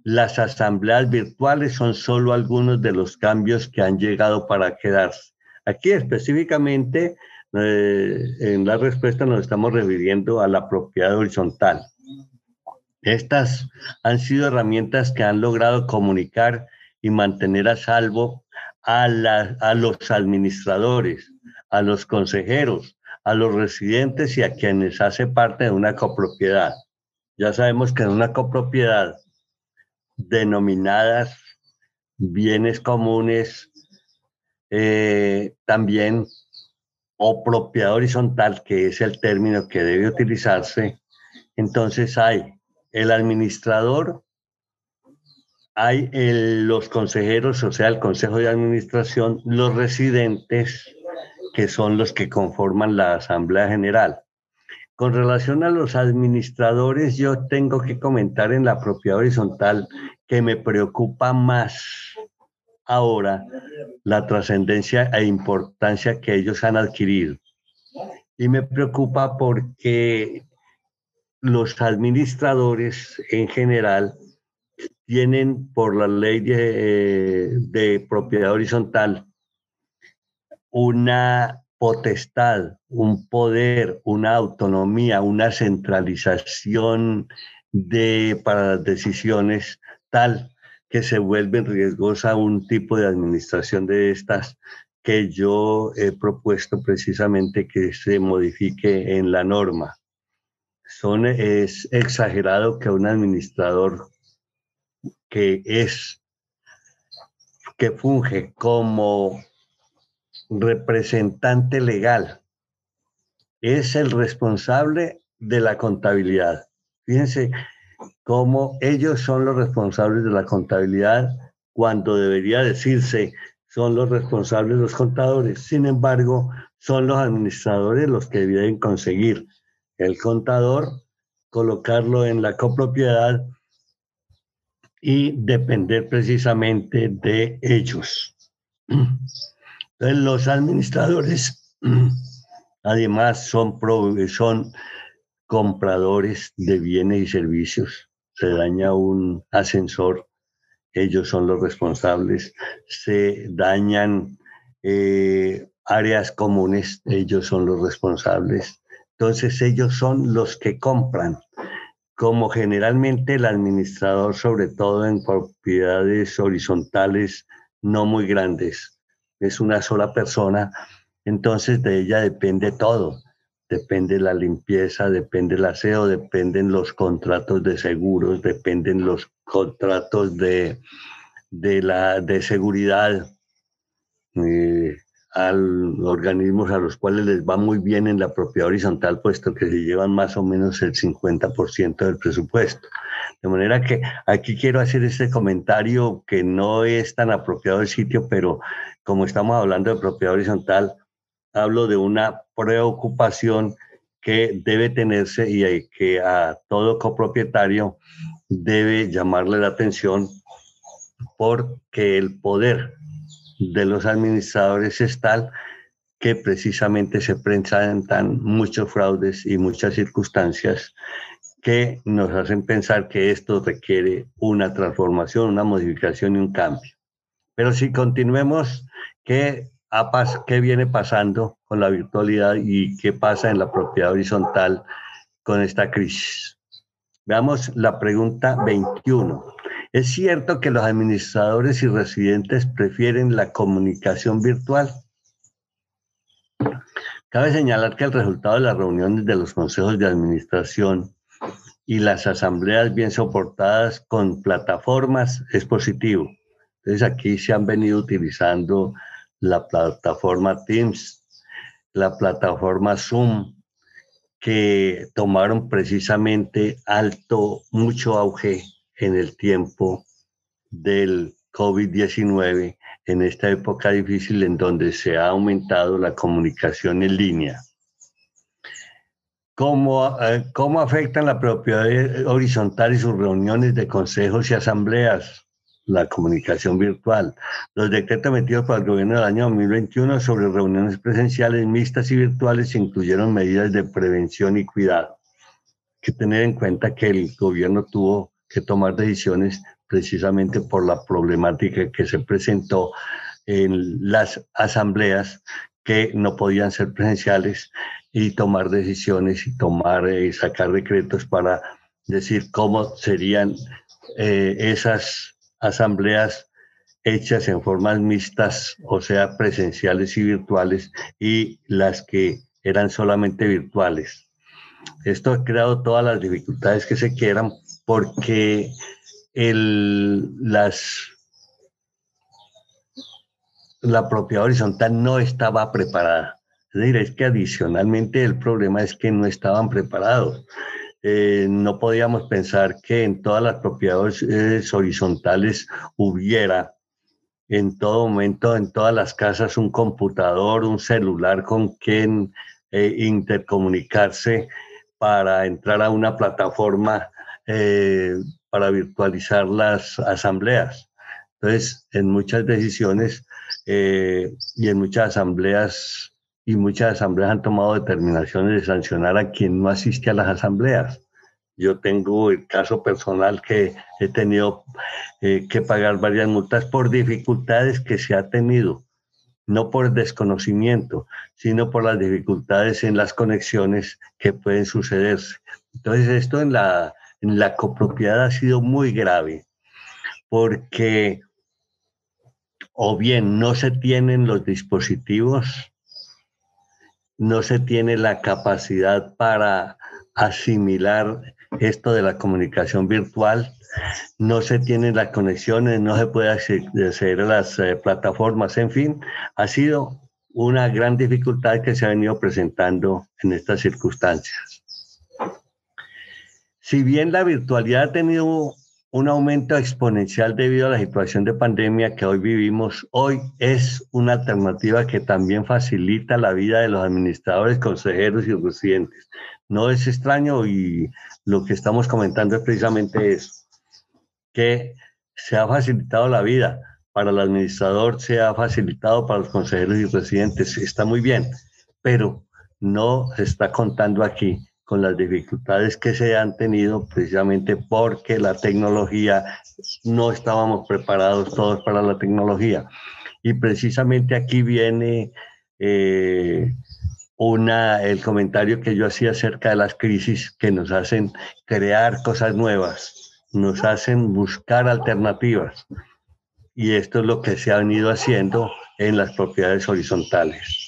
las asambleas virtuales son solo algunos de los cambios que han llegado para quedarse. Aquí específicamente eh, en la respuesta nos estamos refiriendo a la propiedad horizontal. Estas han sido herramientas que han logrado comunicar y mantener a salvo a, los administradores, a los consejeros, a los residentes y a quienes hace parte de una copropiedad. Ya sabemos que en una copropiedad denominadas bienes comunes, eh, también o propiedad horizontal, que es el término que debe utilizarse, entonces hay el administrador, hay los consejeros, o sea, el consejo de administración, los residentes, que son los que conforman la Asamblea General. Con relación a los administradores, yo tengo que comentar en la propiedad horizontal que me preocupa más ahora la trascendencia e importancia que ellos han adquirido. Y me preocupa porque los administradores en general tienen por la ley de, de propiedad horizontal una potestad, un poder, una autonomía, una centralización de, para las decisiones tal que se vuelve riesgosa un tipo de administración de estas que yo he propuesto precisamente que se modifique en la norma. Son, es exagerado que un administrador que es, que funge como representante legal es el responsable de la contabilidad. Fíjense cómo ellos son los responsables de la contabilidad cuando debería decirse son los responsables los contadores. Sin embargo, son los administradores los que deben conseguir el contador, colocarlo en la copropiedad y depender precisamente de ellos. Entonces, los administradores además son, son compradores de bienes y servicios. Se daña un ascensor, ellos son los responsables. Se dañan eh, áreas comunes, ellos son los responsables. Entonces ellos son los que compran. Como generalmente el administrador, sobre todo en propiedades horizontales no muy grandes, es una sola persona, entonces de ella depende todo. Depende la limpieza, depende el aseo, dependen los contratos de seguros, dependen los contratos de, de, la, de seguridad eh, a organismos a los cuales les va muy bien en la propiedad horizontal, puesto que se llevan más o menos el 50% del presupuesto. De manera que aquí quiero hacer este comentario que no es tan apropiado del sitio, pero como estamos hablando de propiedad horizontal, hablo de una preocupación que debe tenerse y que a todo copropietario debe llamarle la atención porque el poder de los administradores es tal que precisamente se presentan muchos fraudes y muchas circunstancias que nos hacen pensar que esto requiere una transformación, una modificación y un cambio. Pero si continuemos, ¿qué, ¿qué viene pasando con la virtualidad y qué pasa en la propiedad horizontal con esta crisis? Veamos la pregunta 21. ¿Es cierto que los administradores y residentes prefieren la comunicación virtual? Cabe señalar que el resultado de las reuniones de los consejos de administración y las asambleas bien soportadas con plataformas es positivo. Entonces aquí se han venido utilizando la plataforma Teams, la plataforma Zoom, que tomaron precisamente alto, mucho auge en el tiempo del COVID-19, en esta época difícil en donde se ha aumentado la comunicación en línea. ¿Cómo, eh, ¿Cómo afectan la propiedad horizontal y sus reuniones de consejos y asambleas? la comunicación virtual. Los decretos emitidos por el gobierno del año 2021 sobre reuniones presenciales mixtas y virtuales incluyeron medidas de prevención y cuidado. Hay que tener en cuenta que el gobierno tuvo que tomar decisiones precisamente por la problemática que se presentó en las asambleas que no podían ser presenciales y tomar decisiones y tomar y eh, sacar decretos para decir cómo serían eh, esas asambleas hechas en formas mixtas, o sea, presenciales y virtuales, y las que eran solamente virtuales. Esto ha creado todas las dificultades que se quieran porque el, las, la propiedad horizontal no estaba preparada. Es decir, es que adicionalmente el problema es que no estaban preparados. Eh, no podíamos pensar que en todas las propiedades horizontales hubiera en todo momento, en todas las casas, un computador, un celular con quien eh, intercomunicarse para entrar a una plataforma eh, para virtualizar las asambleas. Entonces, en muchas decisiones eh, y en muchas asambleas y muchas asambleas han tomado determinaciones de sancionar a quien no asiste a las asambleas. Yo tengo el caso personal que he tenido eh, que pagar varias multas por dificultades que se ha tenido, no por desconocimiento, sino por las dificultades en las conexiones que pueden sucederse. Entonces esto en la, en la copropiedad ha sido muy grave, porque o bien no se tienen los dispositivos, no se tiene la capacidad para asimilar esto de la comunicación virtual, no se tienen las conexiones, no se puede acceder a las eh, plataformas, en fin, ha sido una gran dificultad que se ha venido presentando en estas circunstancias. Si bien la virtualidad ha tenido un aumento exponencial debido a la situación de pandemia que hoy vivimos, hoy es una alternativa que también facilita la vida de los administradores, consejeros y residentes. No es extraño y lo que estamos comentando es precisamente eso, que se ha facilitado la vida para el administrador, se ha facilitado para los consejeros y residentes, está muy bien, pero no se está contando aquí con las dificultades que se han tenido precisamente porque la tecnología, no estábamos preparados todos para la tecnología. Y precisamente aquí viene eh, una, el comentario que yo hacía acerca de las crisis que nos hacen crear cosas nuevas, nos hacen buscar alternativas. Y esto es lo que se ha venido haciendo en las propiedades horizontales.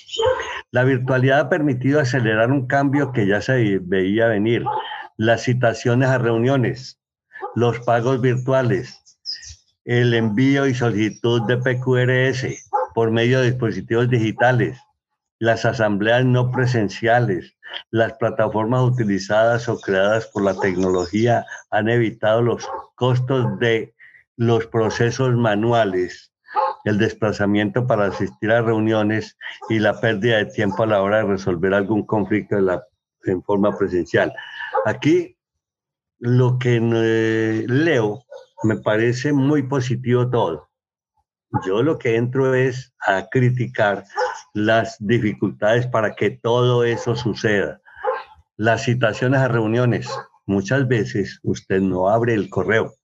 La virtualidad ha permitido acelerar un cambio que ya se veía venir. Las citaciones a reuniones, los pagos virtuales, el envío y solicitud de PQRS por medio de dispositivos digitales, las asambleas no presenciales, las plataformas utilizadas o creadas por la tecnología han evitado los costos de los procesos manuales el desplazamiento para asistir a reuniones y la pérdida de tiempo a la hora de resolver algún conflicto en forma presencial. Aquí lo que eh, leo me parece muy positivo todo. Yo lo que entro es a criticar las dificultades para que todo eso suceda. Las citaciones a reuniones, muchas veces usted no abre el correo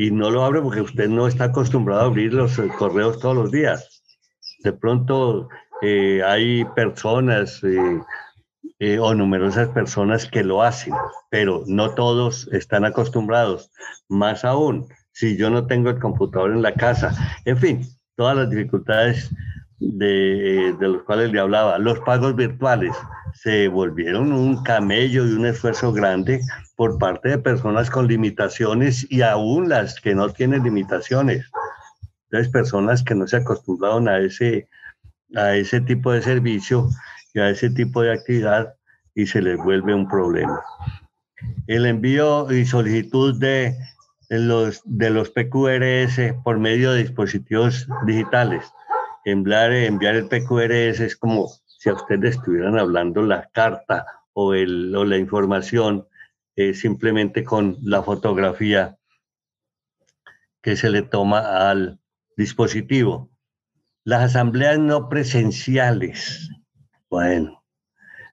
y no lo abre porque usted no está acostumbrado a abrir los eh, correos todos los días. De pronto eh, hay personas eh, o numerosas personas que lo hacen, pero no todos están acostumbrados. Más aún, si yo no tengo el computador en la casa. En fin, todas las dificultades de, los cuales le hablaba. Los pagos virtuales se volvieron un camello y un esfuerzo grande por parte de personas con limitaciones y aún las que no tienen limitaciones. Entonces, personas que no se acostumbraron a ese, a ese tipo de servicio y a ese tipo de actividad y se les vuelve un problema. El envío y solicitud de los, de los PQRS por medio de dispositivos digitales. Enviar, enviar el PQRS es como si a ustedes estuvieran hablando la carta o, el, o la información eh, simplemente con la fotografía que se le toma al dispositivo. Las asambleas no presenciales. Bueno,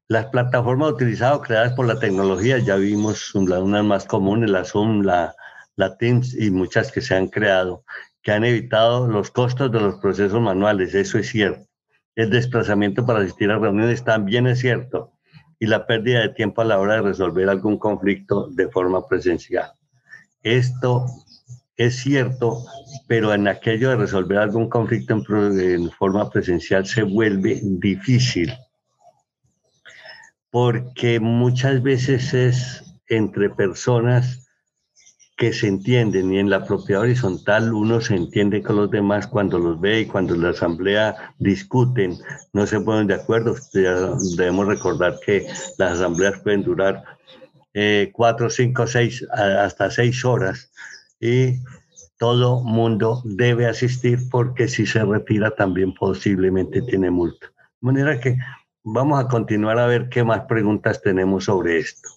las plataformas utilizadas creadas por la tecnología, ya vimos unas más comunes, la Zoom, la, la Teams y muchas que se han creado, que han evitado los costos de los procesos manuales, eso es cierto. El desplazamiento para asistir a reuniones también es cierto y la pérdida de tiempo a la hora de resolver algún conflicto de forma presencial. Esto es cierto, pero en aquello de resolver algún conflicto en, forma presencial se vuelve difícil, porque muchas veces es entre personas que se entienden y en la propiedad horizontal uno se entiende con los demás cuando los ve y cuando la asamblea discuten, no se ponen de acuerdo. Debemos recordar que las asambleas pueden durar eh, cuatro, cinco, seis, hasta seis horas y todo mundo debe asistir porque si se retira también posiblemente tiene multa. De manera que vamos a continuar a ver qué más preguntas tenemos sobre esto.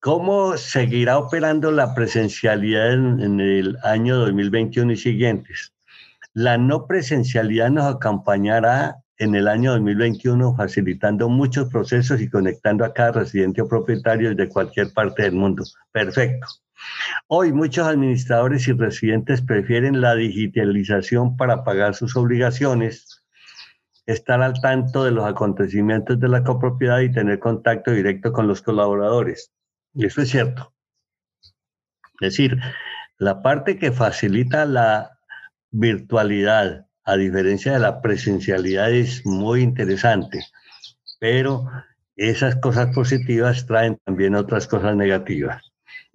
¿Cómo seguirá operando la presencialidad en, el año 2021 y siguientes? La no presencialidad nos acompañará en el año 2021 facilitando muchos procesos y conectando a cada residente o propietario de cualquier parte del mundo. Perfecto. Hoy muchos administradores y residentes prefieren la digitalización para pagar sus obligaciones, estar al tanto de los acontecimientos de la copropiedad y tener contacto directo con los colaboradores. Y eso es cierto. Es decir, la parte que facilita la virtualidad, a diferencia de la presencialidad, es muy interesante, pero esas cosas positivas traen también otras cosas negativas.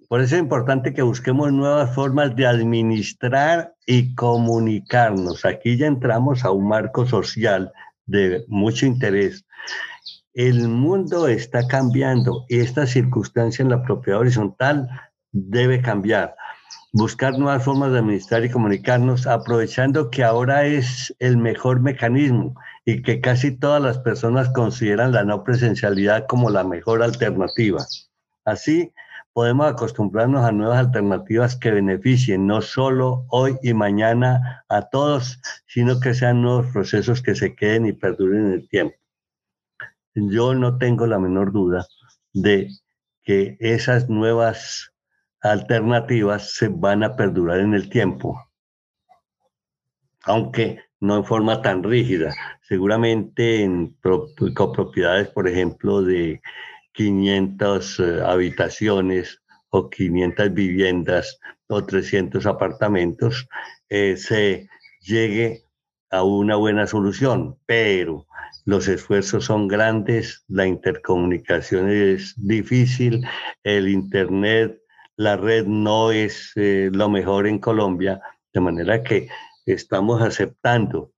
Por eso es importante que busquemos nuevas formas de administrar y comunicarnos. Aquí ya entramos a un marco social de mucho interés. El mundo está cambiando y esta circunstancia en la propiedad horizontal debe cambiar. Buscar nuevas formas de administrar y comunicarnos, aprovechando que ahora es el mejor mecanismo y que casi todas las personas consideran la no presencialidad como la mejor alternativa. Así, podemos acostumbrarnos a nuevas alternativas que beneficien no solo hoy y mañana a todos, sino que sean nuevos procesos que se queden y perduren en el tiempo. Yo no tengo la menor duda de que esas nuevas alternativas se van a perdurar en el tiempo, aunque no en forma tan rígida. Seguramente en copropiedades, por ejemplo, de 500 eh, habitaciones o 500 viviendas o 300 apartamentos, eh, se llegue a una buena solución, pero los esfuerzos son grandes, la intercomunicación es difícil, el Internet, la red no es eh, lo mejor en Colombia, de manera que estamos aceptando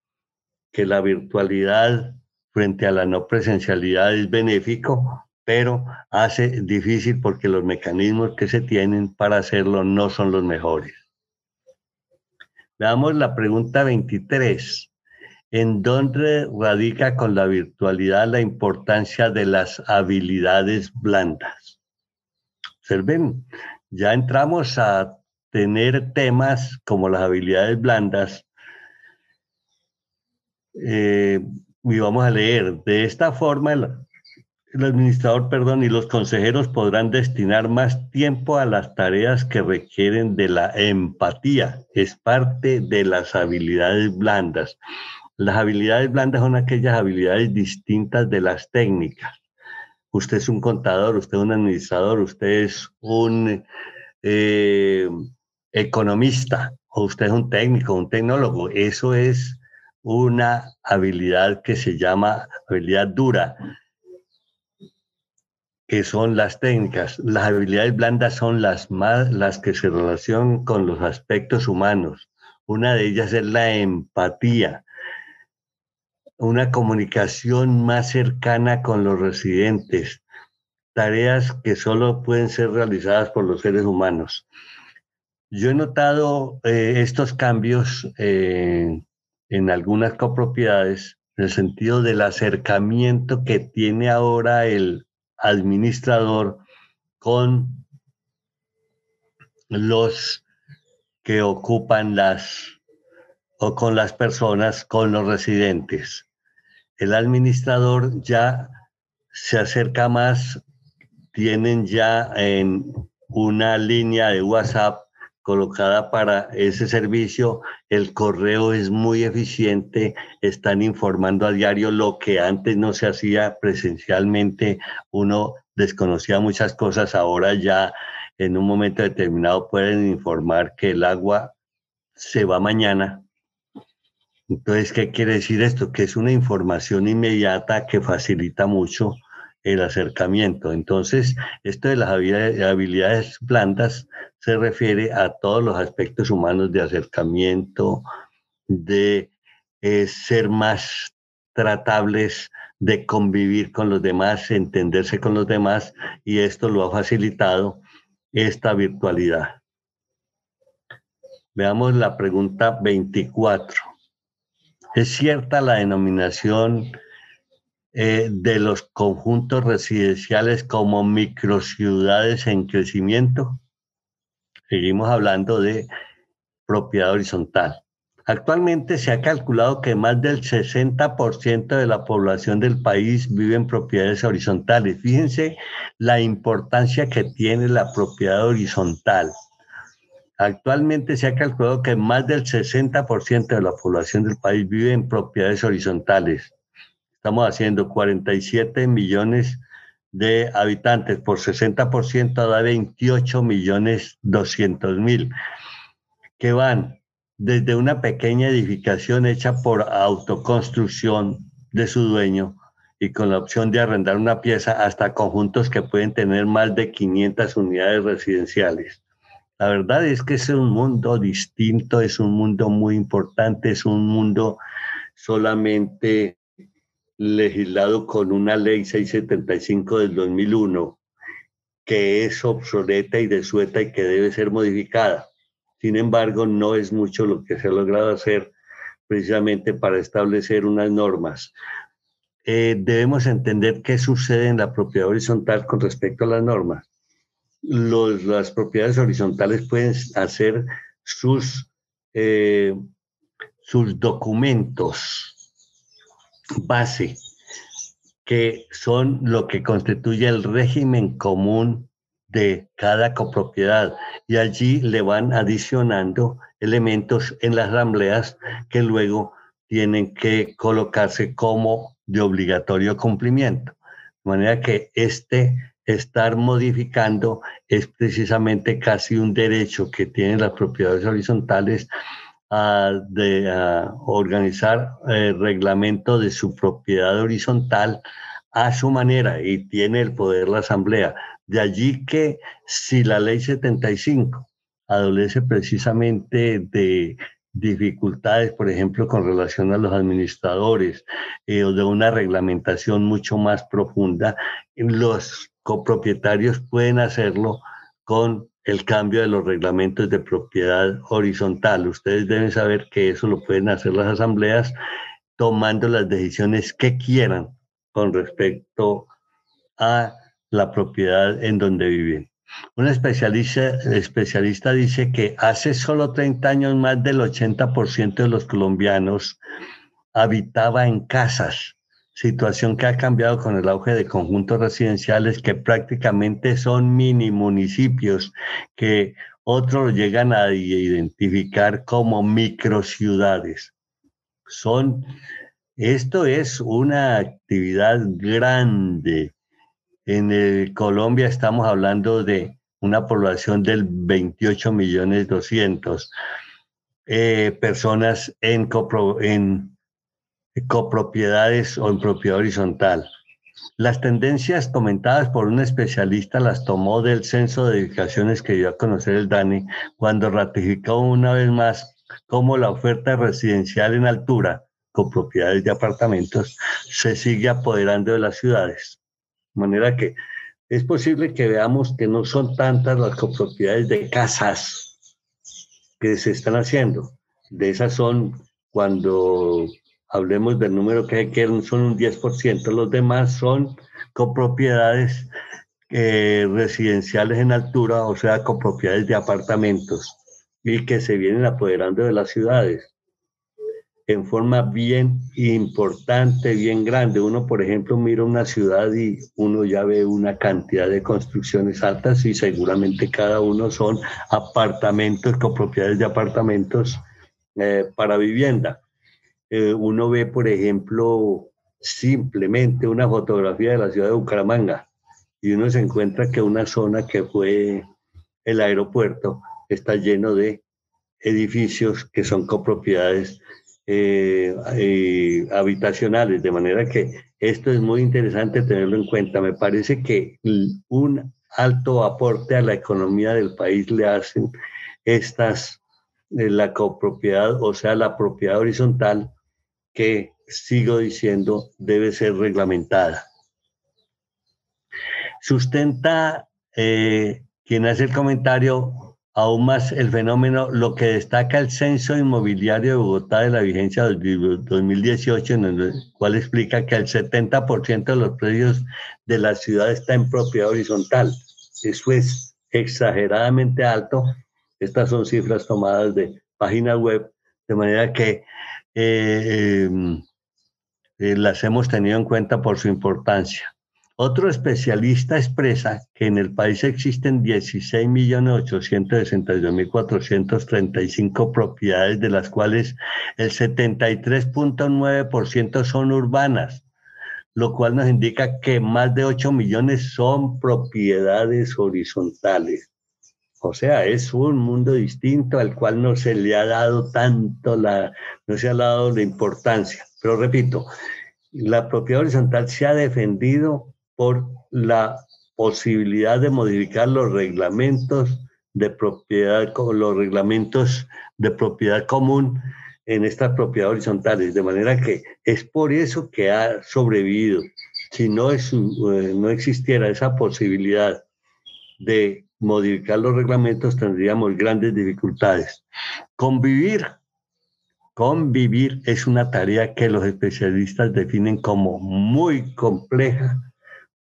que la virtualidad frente a la no presencialidad es benéfico, pero hace difícil porque los mecanismos que se tienen para hacerlo no son los mejores. Veamos la pregunta 23. ¿En dónde radica con la virtualidad la importancia de las habilidades blandas? Observen, ya entramos a tener temas como las habilidades blandas. Eh, y vamos a leer, de esta forma el administrador, perdón, y los consejeros podrán destinar más tiempo a las tareas que requieren de la empatía. Es parte de las habilidades blandas. Las habilidades blandas son aquellas habilidades distintas de las técnicas. Usted es un contador, usted es un administrador, usted es un eh, economista, o usted es un técnico, un tecnólogo. Eso es una habilidad que se llama habilidad dura que son las técnicas. Las habilidades blandas son las más, las que se relacionan con los aspectos humanos. Una de ellas es la empatía, una comunicación más cercana con los residentes, tareas que solo pueden ser realizadas por los seres humanos. Yo he notado eh, estos cambios eh, en algunas copropiedades en el sentido del acercamiento que tiene ahora el administrador con los que ocupan las o con las personas, con los residentes. El administrador ya se acerca más, tienen ya en una línea de WhatsApp colocada para ese servicio. El correo es muy eficiente, están informando a diario lo que antes no se hacía presencialmente. Uno desconocía muchas cosas, ahora ya en un momento determinado pueden informar que el agua se va mañana. Entonces, ¿qué quiere decir esto? Que es una información inmediata que facilita mucho el acercamiento. Entonces, esto de las habilidades blandas se refiere a todos los aspectos humanos de acercamiento, de eh, ser más tratables, de convivir con los demás, entenderse con los demás, y esto lo ha facilitado esta virtualidad. Veamos la pregunta 24. ¿Es cierta la denominación eh, de los conjuntos residenciales como microciudades en crecimiento? Seguimos hablando de propiedad horizontal. Actualmente se ha calculado que más del 60% de la población del país vive en propiedades horizontales. Fíjense la importancia que tiene la propiedad horizontal. Actualmente se ha calculado que más del 60% de la población del país vive en propiedades horizontales. Estamos haciendo 47 millones de habitantes por 60% da 28 millones 200 mil que van desde una pequeña edificación hecha por autoconstrucción de su dueño y con la opción de arrendar una pieza hasta conjuntos que pueden tener más de 500 unidades residenciales. La verdad es que es un mundo distinto, es un mundo muy importante, es un mundo solamente legislado con una ley 675 del 2001 que es obsoleta y desueta y que debe ser modificada. Sin embargo, no es mucho lo que se ha logrado hacer precisamente para establecer unas normas. Eh, debemos entender qué sucede en la propiedad horizontal con respecto a las normas. Las propiedades horizontales pueden hacer sus, eh, sus documentos base, que son lo que constituye el régimen común de cada copropiedad y allí le van adicionando elementos en las asambleas que luego tienen que colocarse como de obligatorio cumplimiento. De manera que este estar modificando es precisamente casi un derecho que tienen las propiedades horizontales de, organizar el reglamento de su propiedad horizontal a su manera y tiene el poder la asamblea. De allí que si la ley 75 adolece precisamente de dificultades, por ejemplo, con relación a los administradores eh, o de una reglamentación mucho más profunda, los copropietarios pueden hacerlo con el cambio de los reglamentos de propiedad horizontal. Ustedes deben saber que eso lo pueden hacer las asambleas tomando las decisiones que quieran con respecto a la propiedad en donde viven. Un especialista, especialista dice que hace solo 30 años más del 80% de los colombianos habitaba en casas, situación que ha cambiado con el auge de conjuntos residenciales que prácticamente son mini municipios que otros llegan a identificar como microciudades. Son, esto es una actividad grande en Colombia estamos hablando de una población del 28 millones 200 eh, personas en, en copropiedades o en propiedad horizontal. Las tendencias comentadas por un especialista las tomó del censo de edificaciones que dio a conocer el DANI cuando ratificó una vez más cómo la oferta residencial en altura, con propiedades de apartamentos, se sigue apoderando de las ciudades manera que es posible que veamos que no son tantas las copropiedades de casas que se están haciendo. De esas son, cuando hablemos del número que quieren, son un 10%. Los demás son copropiedades eh, residenciales en altura, o sea, copropiedades de apartamentos y que se vienen apoderando de las ciudades en forma bien importante, bien grande. Uno, por ejemplo, mira una ciudad y uno ya ve una cantidad de construcciones altas y seguramente cada uno son apartamentos, copropiedades de apartamentos eh, para vivienda. Eh, uno ve, por ejemplo, simplemente una fotografía de la ciudad de Bucaramanga y uno se encuentra que una zona que fue el aeropuerto está lleno de edificios que son copropiedades eh, habitacionales, de manera que esto es muy interesante tenerlo en cuenta. Me parece que un alto aporte a la economía del país le hacen estas, eh, la copropiedad, o sea, la propiedad horizontal, que sigo diciendo debe ser reglamentada. Sustenta quien hace el comentario aún más el fenómeno, lo que destaca el Censo Inmobiliario de Bogotá de la vigencia del 2018, en el cual explica que el 70% de los predios de la ciudad está en propiedad horizontal. Eso es exageradamente alto. Estas son cifras tomadas de páginas web, de manera que eh, em, eh, las hemos tenido en cuenta por su importancia. Otro especialista expresa que en el país existen 16.862.435 propiedades, de las cuales el 73.9% son urbanas, lo cual nos indica que más de 8 millones son propiedades horizontales. O sea, es un mundo distinto al cual no se le ha dado tanto la, no se ha dado la importancia. Pero repito, la propiedad horizontal se ha defendido por la posibilidad de modificar los reglamentos de propiedad, los reglamentos de propiedad común en estas propiedades horizontales, de manera que es por eso que ha sobrevivido. Si no, es, eh, no existiera esa posibilidad de modificar los reglamentos, tendríamos grandes dificultades. Convivir, convivir es una tarea que los especialistas definen como muy compleja,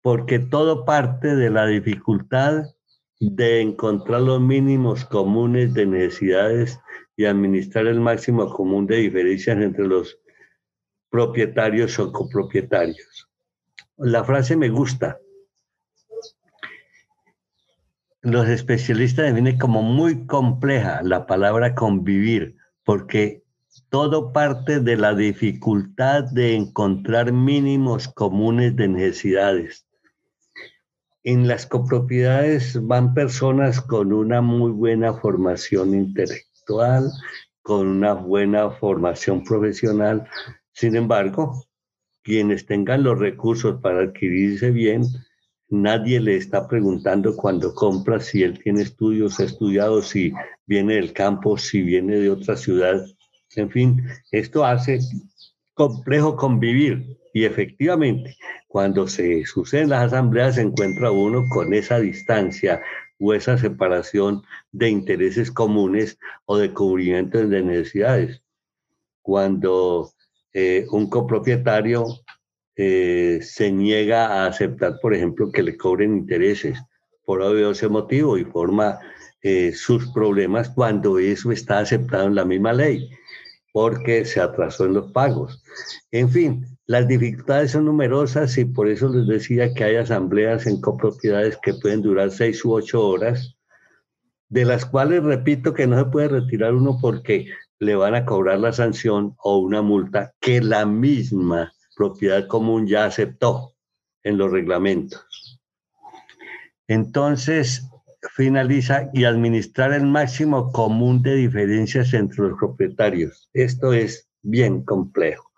porque todo parte de la dificultad de encontrar los mínimos comunes de necesidades y administrar el máximo común de diferencias entre los propietarios o copropietarios. La frase me gusta. Los especialistas definen como muy compleja la palabra convivir, porque todo parte de la dificultad de encontrar mínimos comunes de necesidades. En las copropiedades van personas con una muy buena formación intelectual con una buena formación profesional. Sin embargo, quienes tengan los recursos para adquirirse bien, nadie le está preguntando cuando compra si él tiene estudios, estudiado, si viene del campo, si viene de otra ciudad. En fin, esto hace complejo convivir y efectivamente cuando se suceden las asambleas se encuentra uno con esa distancia o esa separación de intereses comunes o de cubrimiento de necesidades. Cuando eh, un copropietario eh, se niega a aceptar, por ejemplo, que le cobren intereses por ese motivo y forma eh, sus problemas cuando eso está aceptado en la misma ley, porque se atrasó en los pagos. En fin, las dificultades son numerosas y por eso les decía que hay asambleas en copropiedades que pueden durar seis u ocho horas, de las cuales repito que no se puede retirar uno porque le van a cobrar la sanción o una multa que la misma propiedad común ya aceptó en los reglamentos. Entonces, finaliza y administrar el máximo común de diferencias entre los propietarios. Esto es bien complejo.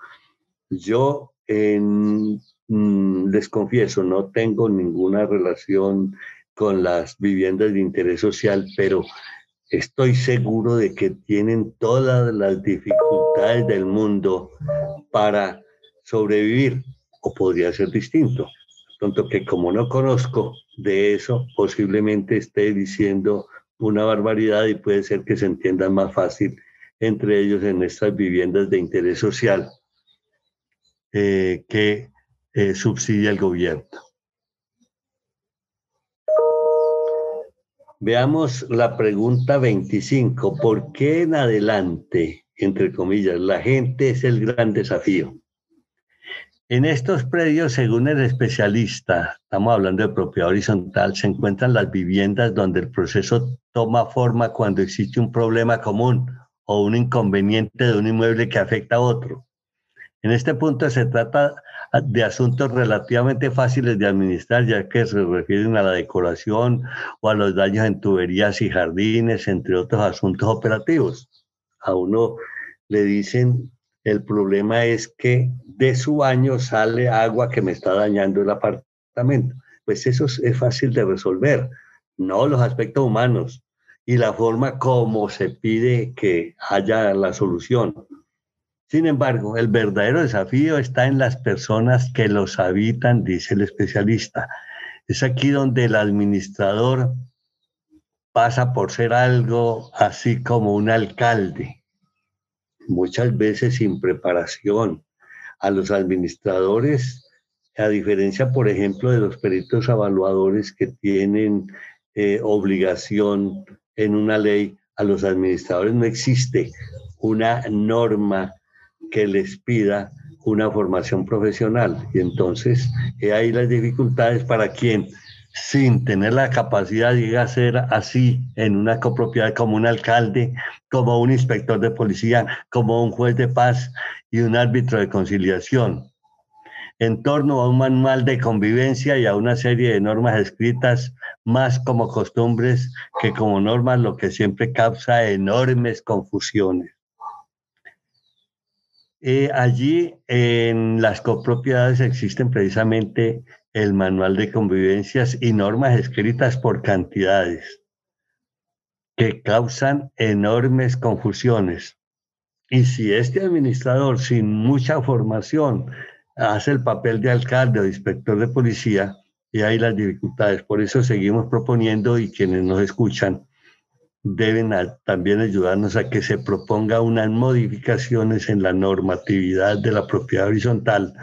Yo mm, les confieso, no tengo ninguna relación con las viviendas de interés social, pero estoy seguro de que tienen todas las dificultades del mundo para sobrevivir, o podría ser distinto. Tanto que como no conozco de eso, posiblemente esté diciendo una barbaridad y puede ser que se entienda más fácil entre ellos en estas viviendas de interés social eh, que eh, subsidia el gobierno. Veamos la pregunta 25. ¿Por qué en adelante, entre comillas, la gente es el gran desafío? En estos predios, según el especialista, estamos hablando de propiedad horizontal, se encuentran las viviendas donde el proceso toma forma cuando existe un problema común o un inconveniente de un inmueble que afecta a otro. En este punto se trata de asuntos relativamente fáciles de administrar, ya que se refieren a la decoración o a los daños en tuberías y jardines, entre otros asuntos operativos. A uno le dicen, el problema es que de su baño sale agua que me está dañando el apartamento. Pues eso es fácil de resolver, no los aspectos humanos y la forma como se pide que haya la solución. Sin embargo, el verdadero desafío está en las personas que los habitan, dice el especialista. Es aquí donde el administrador pasa por ser algo así como un alcalde, muchas veces sin preparación. A los administradores, a diferencia, por ejemplo, de los peritos evaluadores que tienen eh, obligación en una ley, a los administradores no existe una norma que les pida una formación profesional. Y entonces, hay las dificultades para quien sin tener la capacidad de a ser así en una copropiedad como un alcalde, como un inspector de policía, como un juez de paz y un árbitro de conciliación, en torno a un manual de convivencia y a una serie de normas escritas más como costumbres que como normas, lo que siempre causa enormes confusiones. Eh, allí en las copropiedades existen precisamente el manual de convivencias y normas escritas por cantidades que causan enormes confusiones. Y si este administrador sin mucha formación hace el papel de alcalde o inspector de policía, y hay las dificultades. Por eso seguimos proponiendo y quienes nos escuchan deben también ayudarnos a que se proponga unas modificaciones en la normatividad de la propiedad horizontal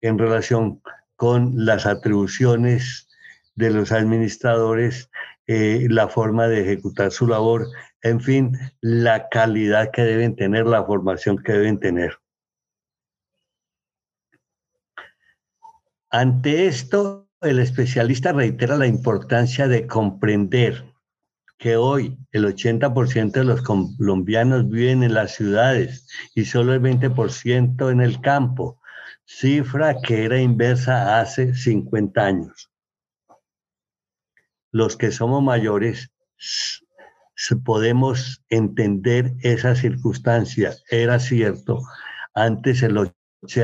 en relación con las atribuciones de los administradores, eh, la forma de ejecutar su labor, en fin, la calidad que deben tener, la formación que deben tener. Ante esto, el especialista reitera la importancia de comprender que hoy el 80% de los colombianos viven en las ciudades y solo el 20% en el campo, cifra que era inversa hace 50 años. Los que somos mayores podemos entender esa circunstancia. Era cierto, antes, el,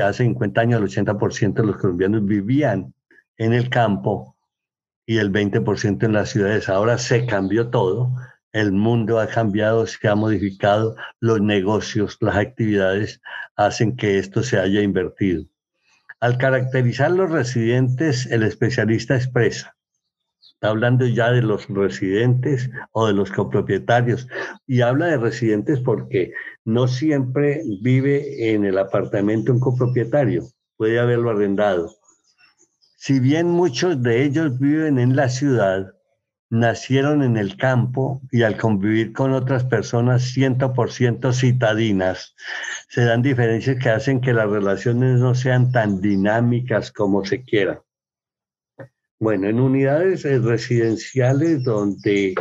hace 50 años, el 80% de los colombianos vivían en el campo y el 20% en las ciudades. Ahora se cambió todo, el mundo ha cambiado, se ha modificado, los negocios, las actividades hacen que esto se haya invertido. Al caracterizar los residentes, el especialista expresa, está hablando ya de los residentes o de los copropietarios, y habla de residentes porque no siempre vive en el apartamento un copropietario, puede haberlo arrendado. Si bien muchos de ellos viven en la ciudad, nacieron en el campo y al convivir con otras personas 100% citadinas, se dan diferencias que hacen que las relaciones no sean tan dinámicas como se quiera. Bueno, en unidades eh, residenciales donde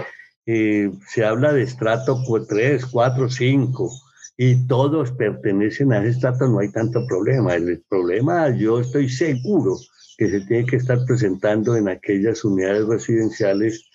eh, se habla de estrato 3, 4, 5 y todos pertenecen a ese estrato, no hay tanto problema. El problema, yo estoy seguro que se tiene que estar presentando en aquellas unidades residenciales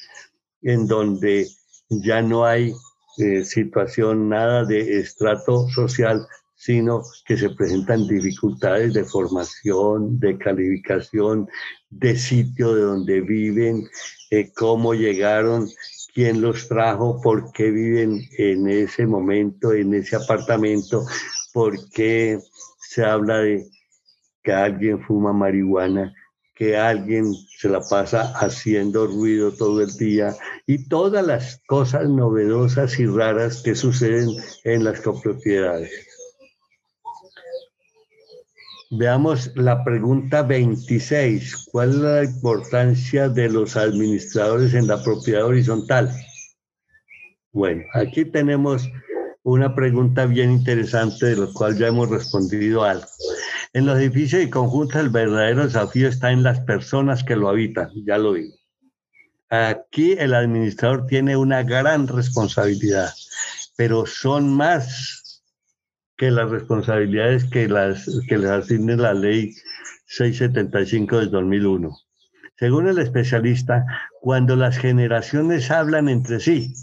en donde ya no hay eh, situación nada de estrato social, sino que se presentan dificultades de formación, de calificación, de sitio de donde viven, eh, cómo llegaron, quién los trajo, por qué viven en ese momento, en ese apartamento, por qué se habla de que alguien fuma marihuana, que alguien se la pasa haciendo ruido todo el día y todas las cosas novedosas y raras que suceden en las copropiedades. Veamos la pregunta 26. ¿Cuál es la importancia de los administradores en la propiedad horizontal? Bueno, aquí tenemos una pregunta bien interesante de la cual ya hemos respondido algo. En los edificios y conjuntos el verdadero desafío está en las personas que lo habitan, ya lo digo. Aquí el administrador tiene una gran responsabilidad, pero son más que las responsabilidades que, las, que les asigne la ley 675 del 2001. Según el especialista, cuando las generaciones hablan entre sí,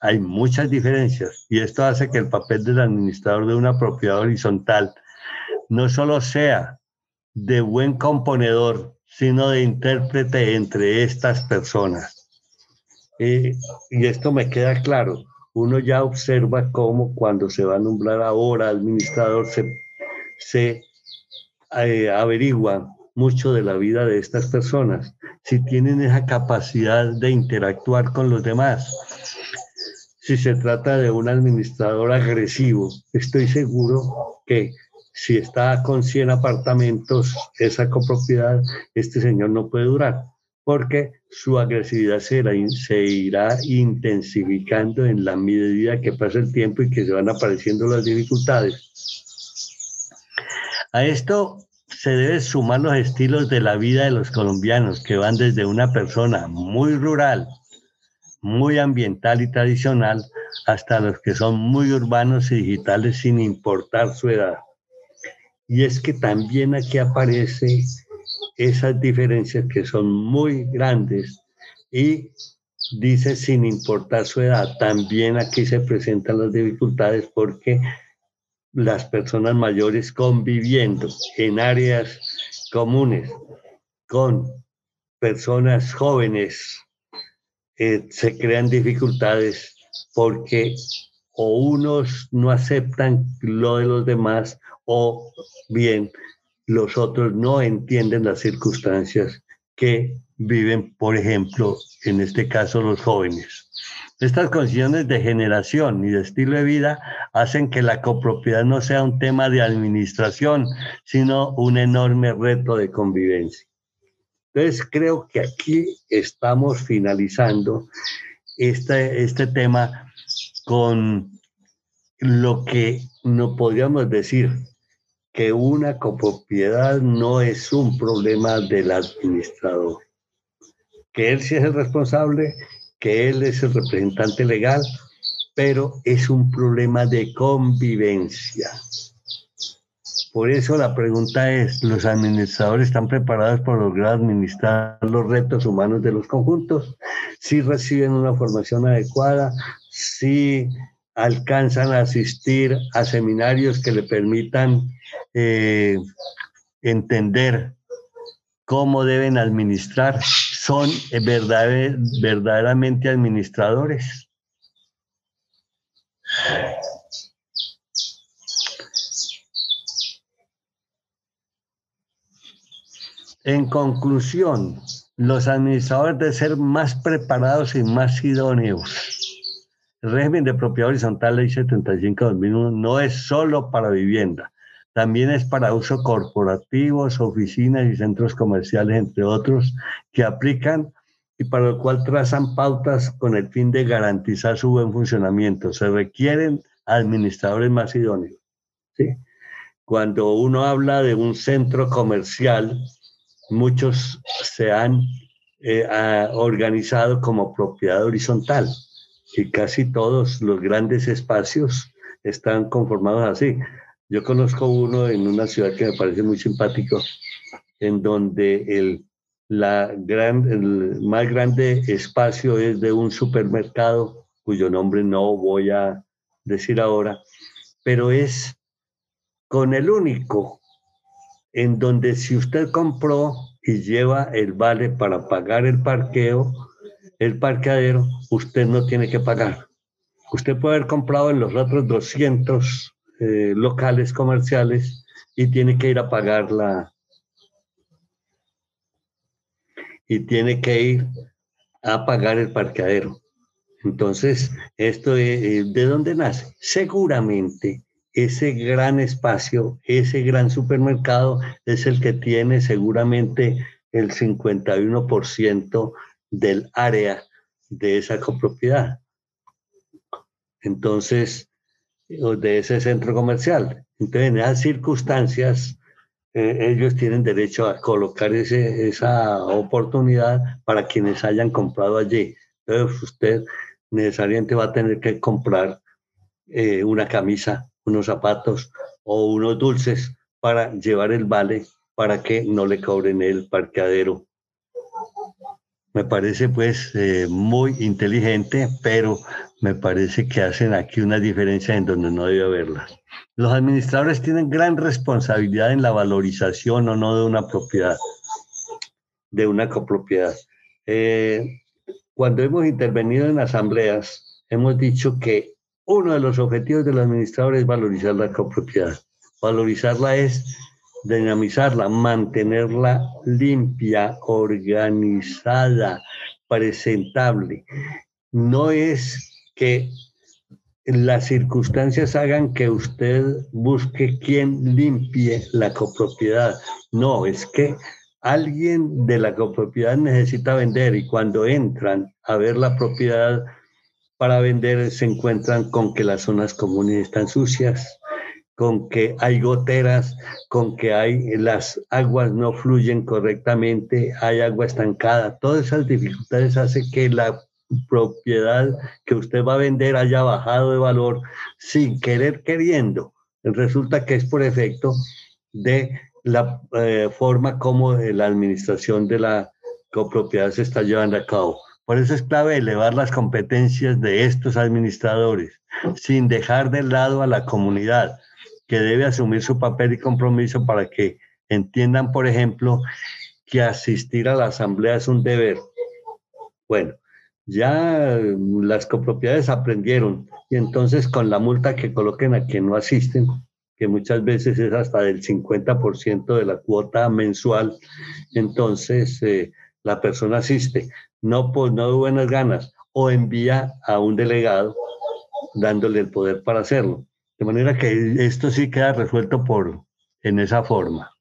hay muchas diferencias y esto hace que el papel del administrador de una propiedad horizontal no solo sea de buen componedor, sino de intérprete entre estas personas. y esto me queda claro. Uno ya observa cómo cuando se va a nombrar ahora administrador se, se eh, averigua mucho de la vida de estas personas, si tienen esa capacidad de interactuar con los demás. Si se trata de un administrador agresivo, estoy seguro que si está con 100 apartamentos, esa copropiedad, este señor no puede durar, porque su agresividad se irá, se irá intensificando en la medida que pasa el tiempo y que se van apareciendo las dificultades. A esto se debe sumar los estilos de la vida de los colombianos, que van desde una persona muy rural, muy ambiental y tradicional, hasta los que son muy urbanos y digitales sin importar su edad. Y es que también aquí aparece esas diferencias que son muy grandes y dice sin importar su edad, también aquí se presentan las dificultades porque las personas mayores conviviendo en áreas comunes con personas jóvenes, eh, se crean dificultades porque o unos no aceptan lo de los demás o bien los otros no entienden las circunstancias que viven, por ejemplo, en este caso los jóvenes. Estas condiciones de generación y de estilo de vida hacen que la copropiedad no sea un tema de administración, sino un enorme reto de convivencia. Entonces, creo que aquí estamos finalizando este, este tema con lo que no podríamos decir que una copropiedad no es un problema del administrador, que él sí es el responsable que él es el representante legal, pero es un problema de convivencia. Por eso la pregunta es, ¿los administradores están preparados para lograr administrar los retos humanos de los conjuntos? ¿Si reciben una formación adecuada? ¿Si alcanzan a asistir a seminarios que le permitan eh, entender cómo deben administrar, son verdaderamente administradores. En conclusión, los administradores deben ser más preparados y más idóneos. El régimen de propiedad horizontal Ley 75-2001 no es solo para vivienda, también es para uso corporativos, oficinas y centros comerciales, entre otros, que aplican y para lo cual trazan pautas con el fin de garantizar su buen funcionamiento. Se requieren administradores más idóneos. Cuando uno habla de un centro comercial, muchos se han eh, organizado como propiedad horizontal y casi todos los grandes espacios están conformados así. Yo conozco uno en una ciudad que me parece muy simpático, en donde el, la gran, el más grande espacio es de un supermercado cuyo nombre no voy a decir ahora, pero es con el único en donde si usted compró y lleva el vale para pagar el parqueo, el parqueadero, usted no tiene que pagar. Usted puede haber comprado en los otros 200 eh, locales comerciales y tiene que ir a pagar la... Y tiene que ir a pagar el parqueadero. Entonces, esto de, ¿de dónde nace? Seguramente ese gran espacio, ese gran supermercado es el que tiene seguramente el 51% del área de esa copropiedad. Entonces, de ese centro comercial. Entonces, en esas circunstancias, eh, ellos tienen derecho a colocar ese, esa oportunidad para quienes hayan comprado allí. Entonces, usted necesariamente va a tener que comprar eh, una camisa, unos zapatos o unos dulces para llevar el vale para que no le cobren el parqueadero. Me parece pues eh, muy inteligente, pero me parece que hacen aquí una diferencia en donde no debe haberla. Los administradores tienen gran responsabilidad en la valorización o no de una propiedad, de una copropiedad. Eh, cuando hemos intervenido en asambleas, hemos dicho que uno de los objetivos del administrador es valorizar la copropiedad. Valorizarla es dinamizarla, mantenerla limpia, organizada, presentable. No es que las circunstancias hagan que usted busque quien limpie la copropiedad. No, es que alguien de la copropiedad necesita vender y cuando entran a ver la propiedad para vender se encuentran con que las zonas comunes están sucias, con que hay goteras, con que hay las aguas no fluyen correctamente, hay agua estancada. Todas esas dificultades hacen que la propiedad que usted va a vender haya bajado de valor sin querer queriendo. Resulta que es por efecto de la eh, forma como la administración de la copropiedad se está llevando a cabo. Por eso es clave elevar las competencias de estos administradores, sin dejar de lado a la comunidad que debe asumir su papel y compromiso para que entiendan, por ejemplo, que asistir a la asamblea es un deber. Bueno, ya las copropiedades aprendieron y entonces con la multa que coloquen a quien no asisten, que muchas veces es hasta del 50% de la cuota mensual, entonces eh, la persona asiste, no, pues, no de buenas ganas, o envía a un delegado dándole el poder para hacerlo. De manera que esto sí queda resuelto por, en esa forma.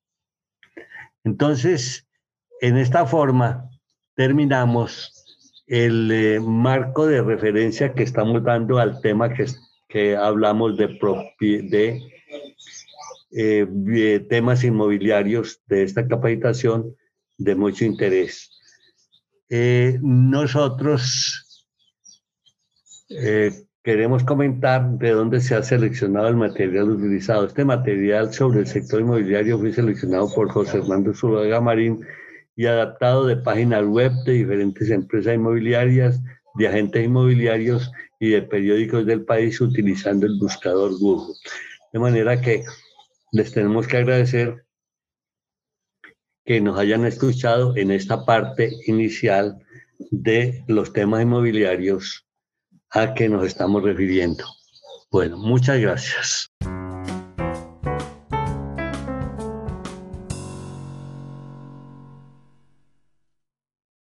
Entonces, en esta forma terminamos el eh, marco de referencia que estamos dando al tema que, que hablamos de, de eh, temas inmobiliarios de esta capacitación de mucho interés. Eh, nosotros queremos comentar de dónde se ha seleccionado el material utilizado. Este material sobre el sector inmobiliario fue seleccionado por José Hernando Zuluaga Marín y adaptado de páginas web de diferentes empresas inmobiliarias, de agentes inmobiliarios y de periódicos del país utilizando el buscador Google. De manera que les tenemos que agradecer que nos hayan escuchado en esta parte inicial de los temas inmobiliarios a que nos estamos refiriendo. Bueno, muchas gracias.